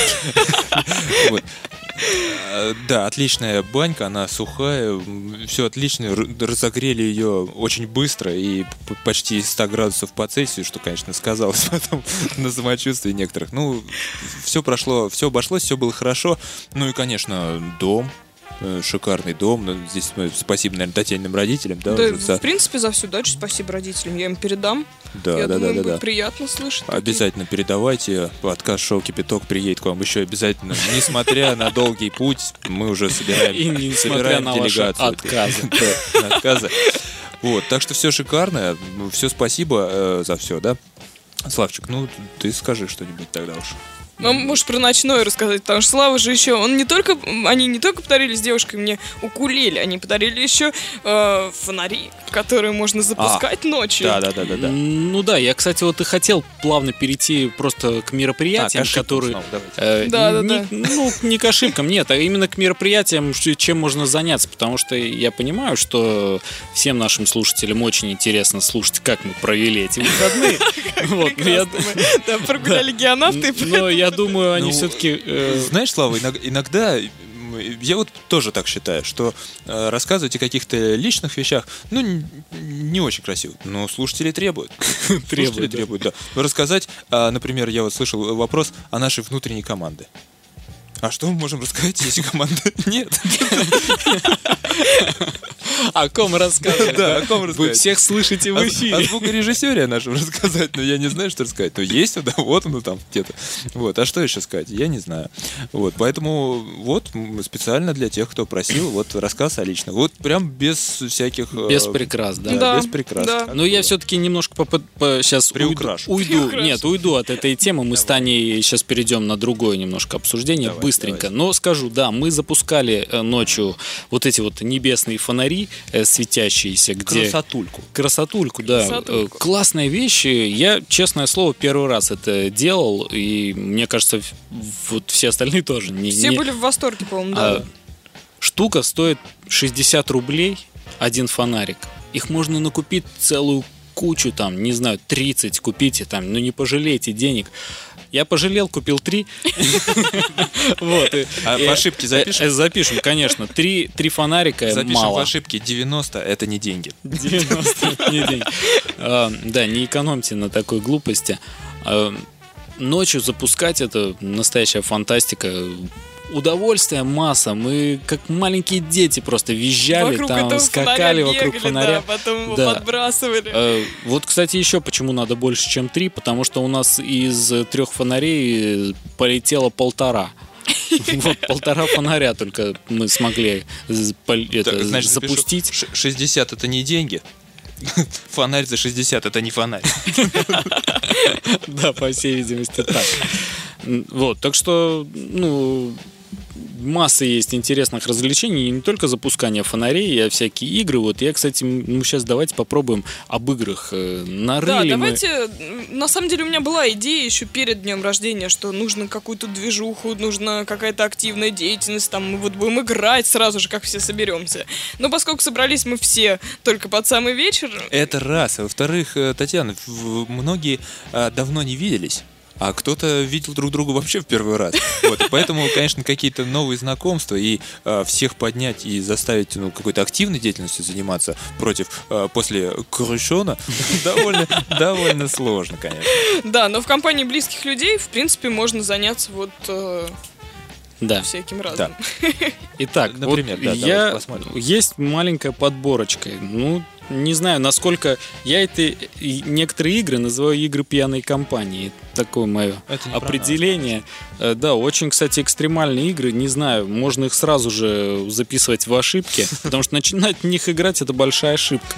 Э, Да, отличная банька, она сухая, все отлично, разогрели ее очень быстро и почти 100 градусов по Цельсию, что, конечно, сказалось потом на самочувствии некоторых. Ну, все прошло, все обошлось, все было хорошо. Ну и, конечно, дом, шикарный дом. Ну, Здесь мы спасибо, наверное, Татьяниным родителям, да, Да, уже за- в принципе, за всю дачу спасибо родителям. Я им передам. Да, Я да, думаю, да, да, будет да. приятно слышать. такие. Обязательно передавайте. Подкаст «Шоу Кипяток» приедет к вам еще обязательно. Несмотря на долгий путь, мы уже собираем, И несмотря собираем делегацию. отказы. Отказы. Вот, так что все шикарно, все спасибо э, за все, да? Славчик, ну ты скажи что-нибудь тогда уж. Ну, можешь про ночной рассказать, потому что Слава же еще, он не только, они не только подарили с девушкой мне укулеле, они подарили еще э, фонари, которые можно запускать ночью. Да, да, да, да, да. Ну да, я, кстати, вот и хотел плавно перейти просто к мероприятиям, А, к которые... снова, э, Да, да, не- да. Ну, не к ошибкам, нет, а именно к мероприятиям, чем можно заняться, потому что я понимаю, что всем нашим слушателям очень интересно слушать, как мы провели эти выходные. Вот, Да, прогуляли геонавты. Но я думаю, они Ну, все-таки... Знаешь, Слава, иног- иногда я вот тоже так считаю, что э, рассказывать о каких-то личных вещах, ну, не очень красиво. Но слушатели требуют. Слушатели Требуют, да. требуют, да. Рассказать, а, например, я вот слышал вопрос о нашей внутренней команде. А что мы можем рассказать, если команды нет? О ком рассказывать? Да, о ком Вы рассказать? всех слышите в О эфире. звукорежиссере о нашем рассказать, но я не знаю, что рассказать. Ну, есть, да, вот оно там где-то. Вот, а что еще сказать? Я не знаю. Вот, поэтому вот специально для тех, кто просил, вот рассказ о личном. Вот прям без всяких... э, Без прикрас, да. Да, без прикрас. да. Но я все-таки немножко сейчас Приукрашу. уйду, нет, уйду от этой темы. Мы с Таней сейчас перейдем на другое немножко обсуждение, Давай, быстренько. Но скажу, да, мы запускали э, ночью вот эти вот небесные фонари э, светящиеся, где Красотульку. красотульку, да, Красотульку. Классные вещи. Я, честное слово, первый раз это делал, и мне кажется, вот все остальные тоже. Не, Все не- были в восторге, по-моему, а, да. штука стоит 60 рублей, один фонарик. Их можно накупить целую кучу, там, не знаю, 30 купите, там, ну не пожалейте денег. Я пожалел, купил три. Вот. А по ошибке запишем? э, Запишем, конечно. Три три фонарика Запишем мало. по ошибке 90, это не деньги. 90 не день. А, Да, не экономьте на такой глупости. А, Ночью запускать это настоящая фантастика. Удовольствие масса. Мы как маленькие дети просто визжали, Вокруг там скакали фонаря вокруг бегали, фонаря. да, потом его Да. подбрасывали. Э, Вот, кстати, еще почему надо больше, чем три, потому что у нас из трех фонарей полетело полтора. Вот полтора фонаря только мы смогли это, значит, запустить. Ш- 60 это не деньги. Фонарь за 60 это не фонарь. Да, по всей видимости, так. Вот, так что, ну, масса есть интересных развлечений, и не только запускание фонарей, а всякие игры. Вот я, кстати, ну, сейчас давайте попробуем об играх. Э, Да, Нарыли мы... давайте. м, На самом деле у меня была идея еще перед днем рождения, что нужно какую-то движуху, нужна какая-то активная деятельность, там мы вот будем играть сразу же, как все соберемся. Но поскольку собрались мы все только под самый вечер, Это раз. А Во-вторых, э, Татьяна, многие а, давно не виделись. А кто-то видел друг друга вообще в первый раз. Вот, поэтому, конечно, какие-то новые знакомства и а, всех поднять и заставить ну, какой-то активной деятельностью заниматься против а, после Крушона довольно, довольно сложно, конечно. да, но в компании близких людей, в принципе, можно заняться вот э, Да. всяким разным. Итак, Например, вот да, я давайте посмотрим. есть маленькая подборочка. Ну, не знаю, насколько я это некоторые игры называю игры пьяной компании. Такое мое определение. Э, Да, очень, кстати, экстремальные игры. Не знаю, можно их сразу же записывать в ошибки, потому что начинать в них играть это большая ошибка.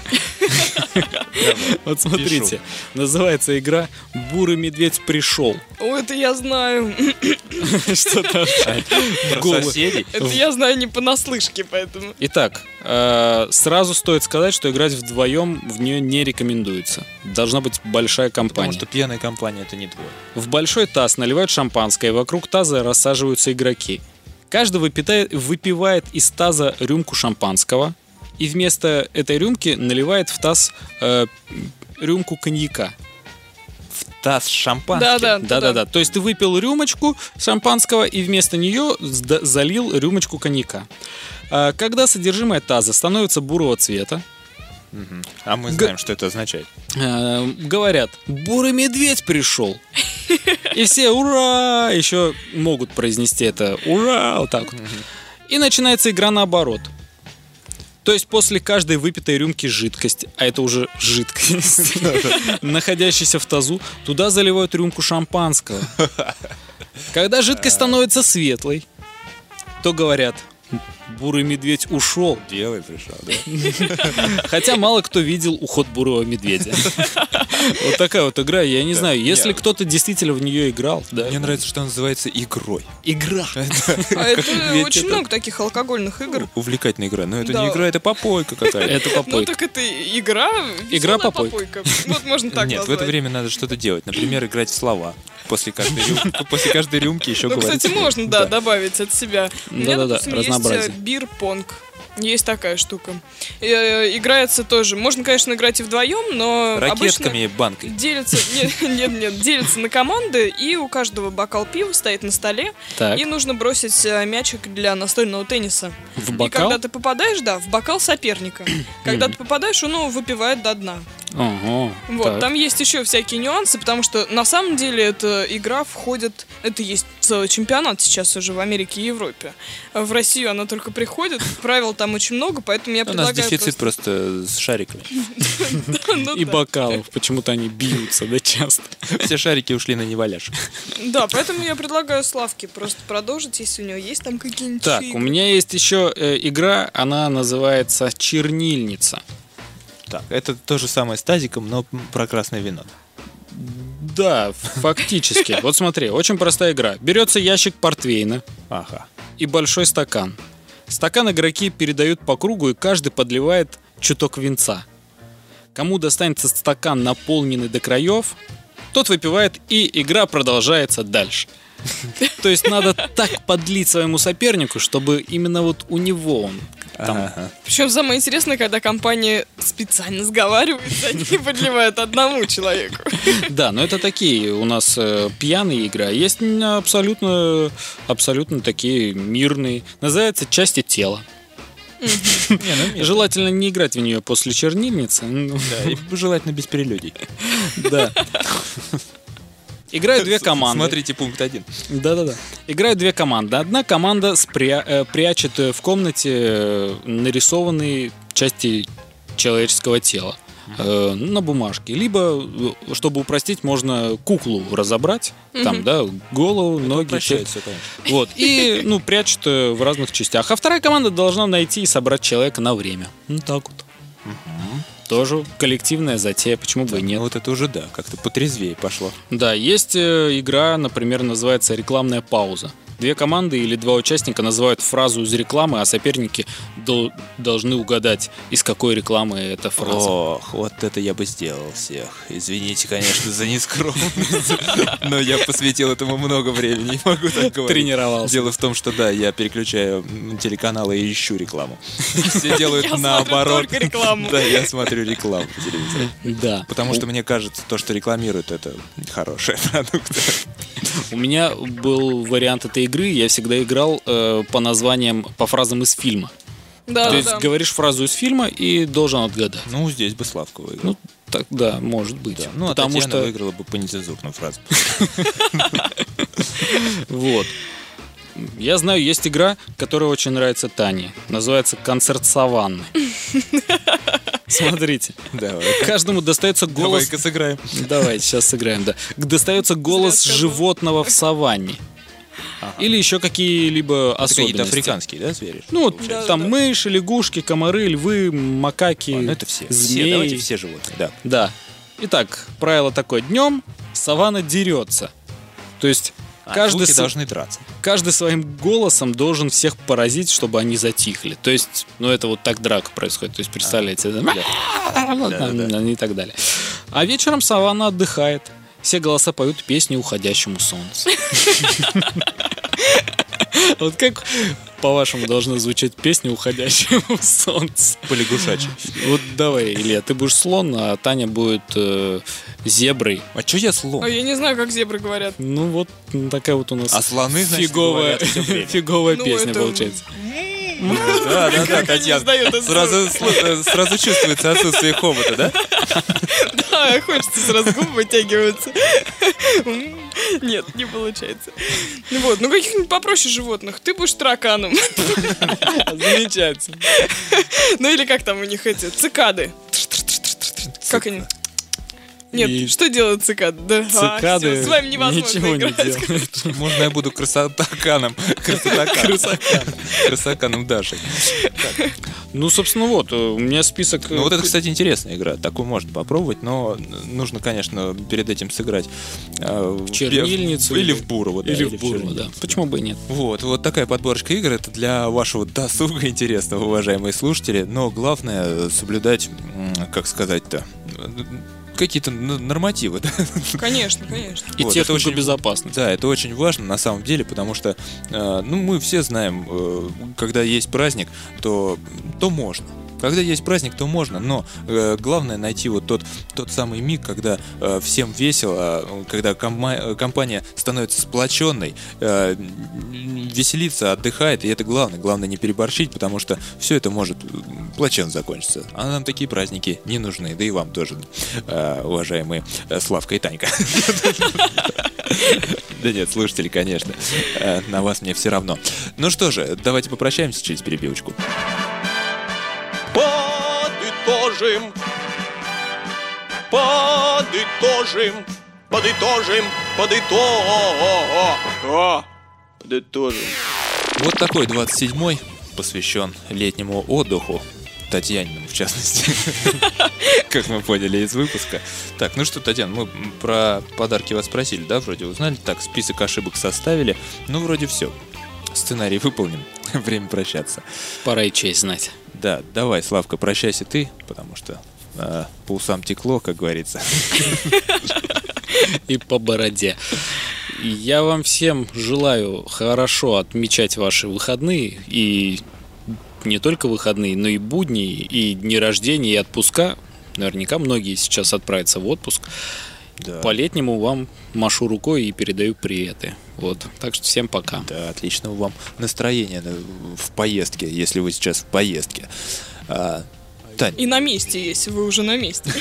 Вот смотрите, называется игра «Бурый медведь пришел». О, это я знаю. Что-то Про голову. соседей. Это я знаю не понаслышке, поэтому. Итак, э, сразу стоит сказать, что играть вдвоем в нее не рекомендуется. Должна быть большая Потому компания. что пьяная компания это не твой. В большой таз наливают шампанское, и вокруг таза рассаживаются игроки. Каждый выпитает- выпивает из таза рюмку шампанского, и вместо этой рюмки наливает в таз э, рюмку коньяка. Таз с шампанским. Да, да, Да-да-да. То есть ты выпил рюмочку шампанского и вместо нее залил рюмочку коньяка. А, Когда содержимое таза становится бурого цвета. А мы Г- знаем, что это означает. э, говорят, бурый медведь пришел. И все ура! Еще могут произнести это ура! Вот так вот. И начинается игра наоборот. То есть после каждой выпитой рюмки жидкость, а это уже жидкость, находящаяся в тазу, туда заливают рюмку шампанского. Когда жидкость становится светлой, то говорят, бурый медведь ушел. Белый пришел, да? Хотя мало кто видел уход бурого медведя. Вот такая вот игра. Я не знаю, если нет. кто-то действительно в нее играл, да. Мне нравится, что она называется игрой. Игра. А это очень много таких алкогольных игр. Увлекательная игра. Но это не игра, это попойка какая-то. Это Ну попойка. так это игра. Игра попойка. Вот можно так Нет, в это время надо что-то делать. Например, играть в слова. После каждой, рюм- после каждой рюмки еще Ну, говорить. кстати, можно, да, добавить от себя. У меня, Да-да-да, допустим, есть разнообразие. э, бир-понг. Есть такая штука. Э, Играется тоже. Можно, конечно, играть и вдвоем, но Ракетками и обычно банкой. делится, нет, нет, нет, делится на команды, и у каждого бокал пива стоит на столе, Так. и нужно бросить э, мячик для настольного тенниса. В И бокал? когда ты попадаешь, да, в бокал соперника. Когда ты попадаешь, он его выпивает до дна. Ого. Вот, так. там есть еще всякие нюансы, потому что на самом деле эта игра входит, это есть целый чемпионат сейчас уже в Америке и Европе. В Россию она только приходит, правил там очень много, поэтому я У нас предлагаю дефицит просто с шариками. Ну И бокалов. Почему-то они бьются, да, часто. Все шарики ушли на неваляш. Да, поэтому я предлагаю Славке просто продолжить, если у него есть там какие-нибудь Так, у меня есть еще э, игра, она называется Чернильница. Так, это то же самое с тазиком, но про красное вино. Да, фактически. Вот смотри, очень простая игра. Берется ящик портвейна Ага. и большой стакан. Стакан игроки передают по кругу, и каждый подливает чуток винца. Кому достанется стакан, наполненный до краев, тот выпивает, и игра продолжается дальше. То есть надо так подлить своему сопернику, чтобы именно вот у него он там Ага. Причем самое интересное, когда компания специально сговаривается, они подливают одному человеку. Да, но это такие у нас э, пьяные игры, а есть абсолютно, абсолютно такие мирные. Называется части тела. Желательно не играть в нее после чернильницы. ну, Да, и желательно без прелюдий. Да. Играют две команды. Смотрите пункт один. Да-да-да. Играют две команды. Одна команда спря- э, прячет э, в комнате э, нарисованные части человеческого тела э, на бумажке. Либо, чтобы упростить, можно куклу разобрать. Там, да, голову, ноги. Упрощает всё. всё, конечно. Вот. И, ну, прячут э, в разных частях. А вторая команда должна найти и собрать человека на время. Ну, так вот. Тоже коллективная затея, почему бы и нет. Ну вот это уже да, как-то потрезвее пошло. Да, есть э, игра, например, называется рекламная пауза. Две команды или два участника называют фразу из рекламы, а соперники дол- должны угадать, из какой рекламы эта фраза. Ох, вот это я бы сделал всех. Извините, конечно, за нескромность, но я посвятил этому много времени, не могу так говорить. Тренировался. Дело в том, что да, я переключаю телеканалы и ищу рекламу. Все делают наоборот. рекламу. Да, я смотрю рекламу по телевизору. Да. Потому что мне кажется, то, что рекламируют, это хороший продукт. У меня был вариант этой игры, я всегда играл э, по названиям, по фразам из фильма. Да, То да, есть да. говоришь фразу из фильма и должен отгадать. Ну, здесь бы Славка выиграл. Ну, так, да, может быть. Да. Ну, а Потому Татьяна что выиграла бы по нецензурную фразу. Вот. Я знаю, есть игра, которая очень нравится Тане. Называется «Концерт саванны». Смотрите. Давай. Каждому достается голос... Давай-ка сыграем. Давайте, сейчас сыграем, да. Достается голос животного в саванне. Или еще какие-либо Это какие-то особенности. африканские, да, звери? Ну, вот Да, там да. мыши, лягушки, комары, львы, макаки, А, ну это все. Все, змеи. давайте все животные, да. Да. Итак, правило такое. Днем саванна дерется. То есть А каждый, с- должны драться. каждый своим голосом должен всех поразить, чтобы они затихли. То есть, ну это вот так драка происходит. То есть, представляете, это и так далее. А вечером саванна отдыхает. Все голоса поют песни уходящему солнцу. Вот как, по-вашему, должна звучать песня уходящему солнцу? По лягушачьи. Вот давай, Илья, ты будешь слон, а Таня будет э, зеброй. А что я слон? Ой, я не знаю, как зебры говорят. Ну вот такая вот у нас А слоны, значит, фиговая, фиговая Ну, песня это- получается. Да, да, да, Татьяна. Сразу, э, сразу чувствуется отсутствие хобота, да? Да, хочется сразу губы вытягиваться. М, Нет, не получается. Ну Вот, ну каких-нибудь попроще животных. Ты будешь тараканом. Замечательно. Ну или как там у них эти цикады. Как они? Нет, И что делают цикады? Да, а, Цикады всё, с вами невозможно ничего не играть. делают. Можно я буду красотаканом? Красотаканом. Дашей. Ну, собственно, вот, э, у меня список... Ну вот это, кстати, интересная игра. Такую можно попробовать, но нужно, конечно, перед этим сыграть э, в чернильницу. Или в да, Или в Бурово, да. Почему бы и нет? Вот, вот такая подборочка игр. Это для вашего досуга интересного, уважаемые слушатели. Но главное э, соблюдать, как сказать-то, э, какие-то нормативы. да. Конечно, конечно. И Вот, это технику очень- безопасности. Да, это очень важно на самом деле, потому что, э, ну, мы все знаем, э, когда есть праздник, то, то можно. Когда есть праздник, то можно, но э, главное найти вот тот, тот самый миг, когда э, всем весело, когда кома- компания становится сплоченной, э, веселится, отдыхает, и это главное. Главное не переборщить, потому что все это может плачевно закончиться. А нам такие праздники не нужны, да и вам тоже, э, уважаемые э, Славка и Танька. Да нет, слушатели, конечно. Э, На вас мне все равно. Ну что же, давайте попрощаемся через перебивочку. Подытожим. Подытожим. Подытожим. Подытожим. Подытожим. Вот такой 27-й посвящен летнему отдыху. Татьяниному, в частности. Как мы поняли из выпуска. Так, ну что, Татьяна, мы про подарки вас спросили, да, вроде узнали. Так, список ошибок составили. Ну, вроде все. Сценарий выполнен. Время прощаться. Пора и честь знать. Да, давай, Славка, прощайся ты, потому что а, по усам текло, как говорится. И по бороде. Я вам всем желаю хорошо отмечать ваши выходные и не только выходные, но и будни, и дни рождения, и отпуска. Наверняка многие сейчас отправятся в отпуск. Да. По-летнему вам машу рукой и передаю приветы. Вот. Так что всем пока. Да, отличного вам настроения на- в поездке, если вы сейчас в поездке. А, Тань, И на месте, если вы уже на месте.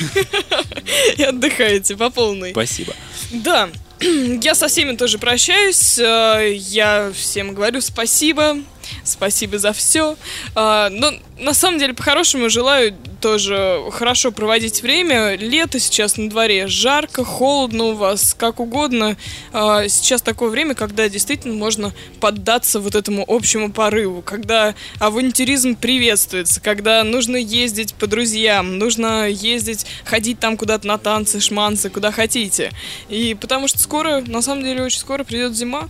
И отдыхаете по полной. спасибо. Да, я со всеми тоже прощаюсь. э, Я всем говорю спасибо. Спасибо за все. Но на самом деле, по-хорошему, желаю тоже хорошо проводить время. Лето сейчас на дворе, жарко, холодно у вас, как угодно. А, Сейчас такое время, когда действительно можно поддаться вот этому общему порыву, когда авантюризм приветствуется, когда нужно ездить по друзьям, нужно ездить, ходить там куда-то на танцы, шманцы, куда хотите. И потому что скоро, на самом деле, очень скоро придет зима.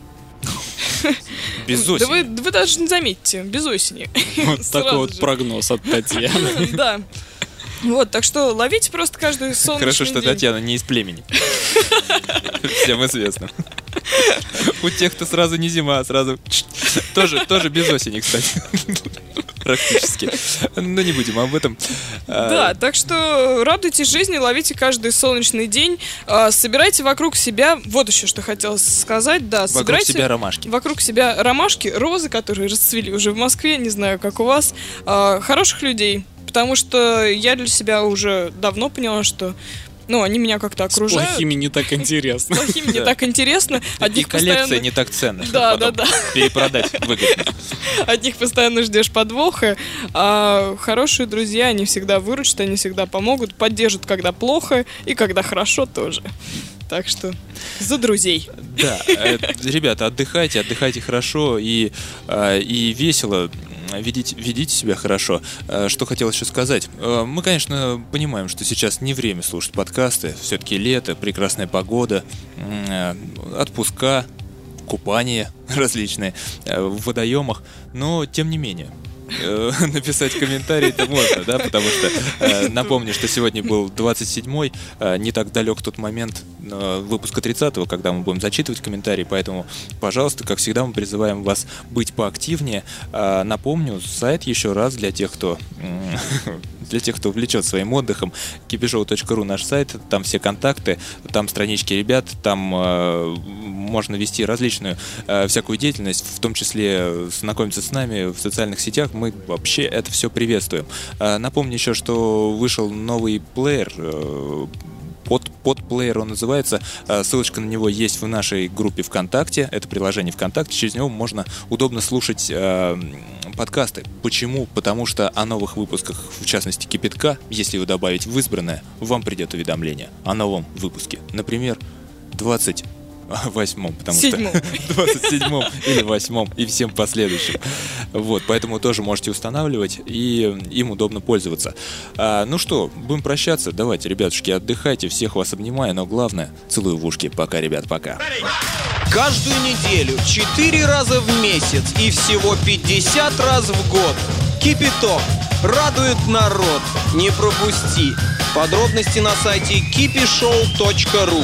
Без осени. вы, да вы даже не заметите, без осени. Вот такой вот прогноз от Татьяны. Да. Вот, так что ловите просто каждый солнечный Хорошо, что день. Татьяна не из племени. Всем известно. У тех, кто сразу не зима, а сразу... Тоже, тоже без осени, кстати. Практически. Но не будем об этом. А, Да, так что радуйтесь жизни, ловите каждый солнечный день, а, собирайте вокруг себя, вот еще что хотела сказать, да, Вокруг собирайте себя ромашки. вокруг себя ромашки, розы, которые расцвели уже в Москве, не знаю, как у вас, а, хороших людей, потому что я для себя уже давно поняла, что ну, они меня как-то С окружают. плохими не так интересно. С плохими не так интересно. И коллекция не так ценна, Да, да, да. перепродать выгодно. От них постоянно ждешь подвоха, а хорошие друзья, они всегда выручат, они всегда помогут, поддержат, когда плохо, и когда хорошо тоже. Так что за друзей. Да, э, ребята, отдыхайте, отдыхайте хорошо и, э, и весело. Ведите, ведите себя хорошо. Э, Что хотел еще сказать? Э, Мы, конечно, понимаем, что сейчас не время слушать подкасты. Все-таки лето, прекрасная погода, э, отпуска, купания различные э, в водоемах. Но, тем не менее, э, написать комментарий это можно, да, потому что э, напомню, что сегодня был 27-й, э, не так далек тот момент э, выпуска 30-го, когда мы будем зачитывать комментарии, поэтому, пожалуйста, как всегда, мы призываем вас быть поактивнее. Э, Напомню, сайт еще раз для тех, кто для тех, кто увлечет своим отдыхом, kipishou.ru наш сайт, там все контакты, там странички ребят, там э, можно вести различную э, всякую деятельность, в том числе знакомиться с нами в социальных сетях, мы вообще это все приветствуем. Э, напомню еще, что вышел новый плеер, э, под, под плеер он называется. Э, Ссылочка на него есть в нашей группе ВКонтакте. Это приложение ВКонтакте. Через него можно удобно слушать э, подкасты. Почему? Потому что о новых выпусках, в частности Кипятка, если вы добавить в избранное, вам придет уведомление о новом выпуске. Например, 20 восьмом, потому Седьмом. что 27 или восьмом и всем последующим. Вот, поэтому тоже можете устанавливать и им удобно пользоваться. А, ну что, будем прощаться. Давайте, ребятушки, отдыхайте, всех вас обнимаю, но главное, целую в ушки. Пока, ребят, пока. Каждую неделю, 4 раза в месяц и всего 50 раз в год. Кипяток. Радует народ. Не пропусти. Подробности на сайте kipishow.ru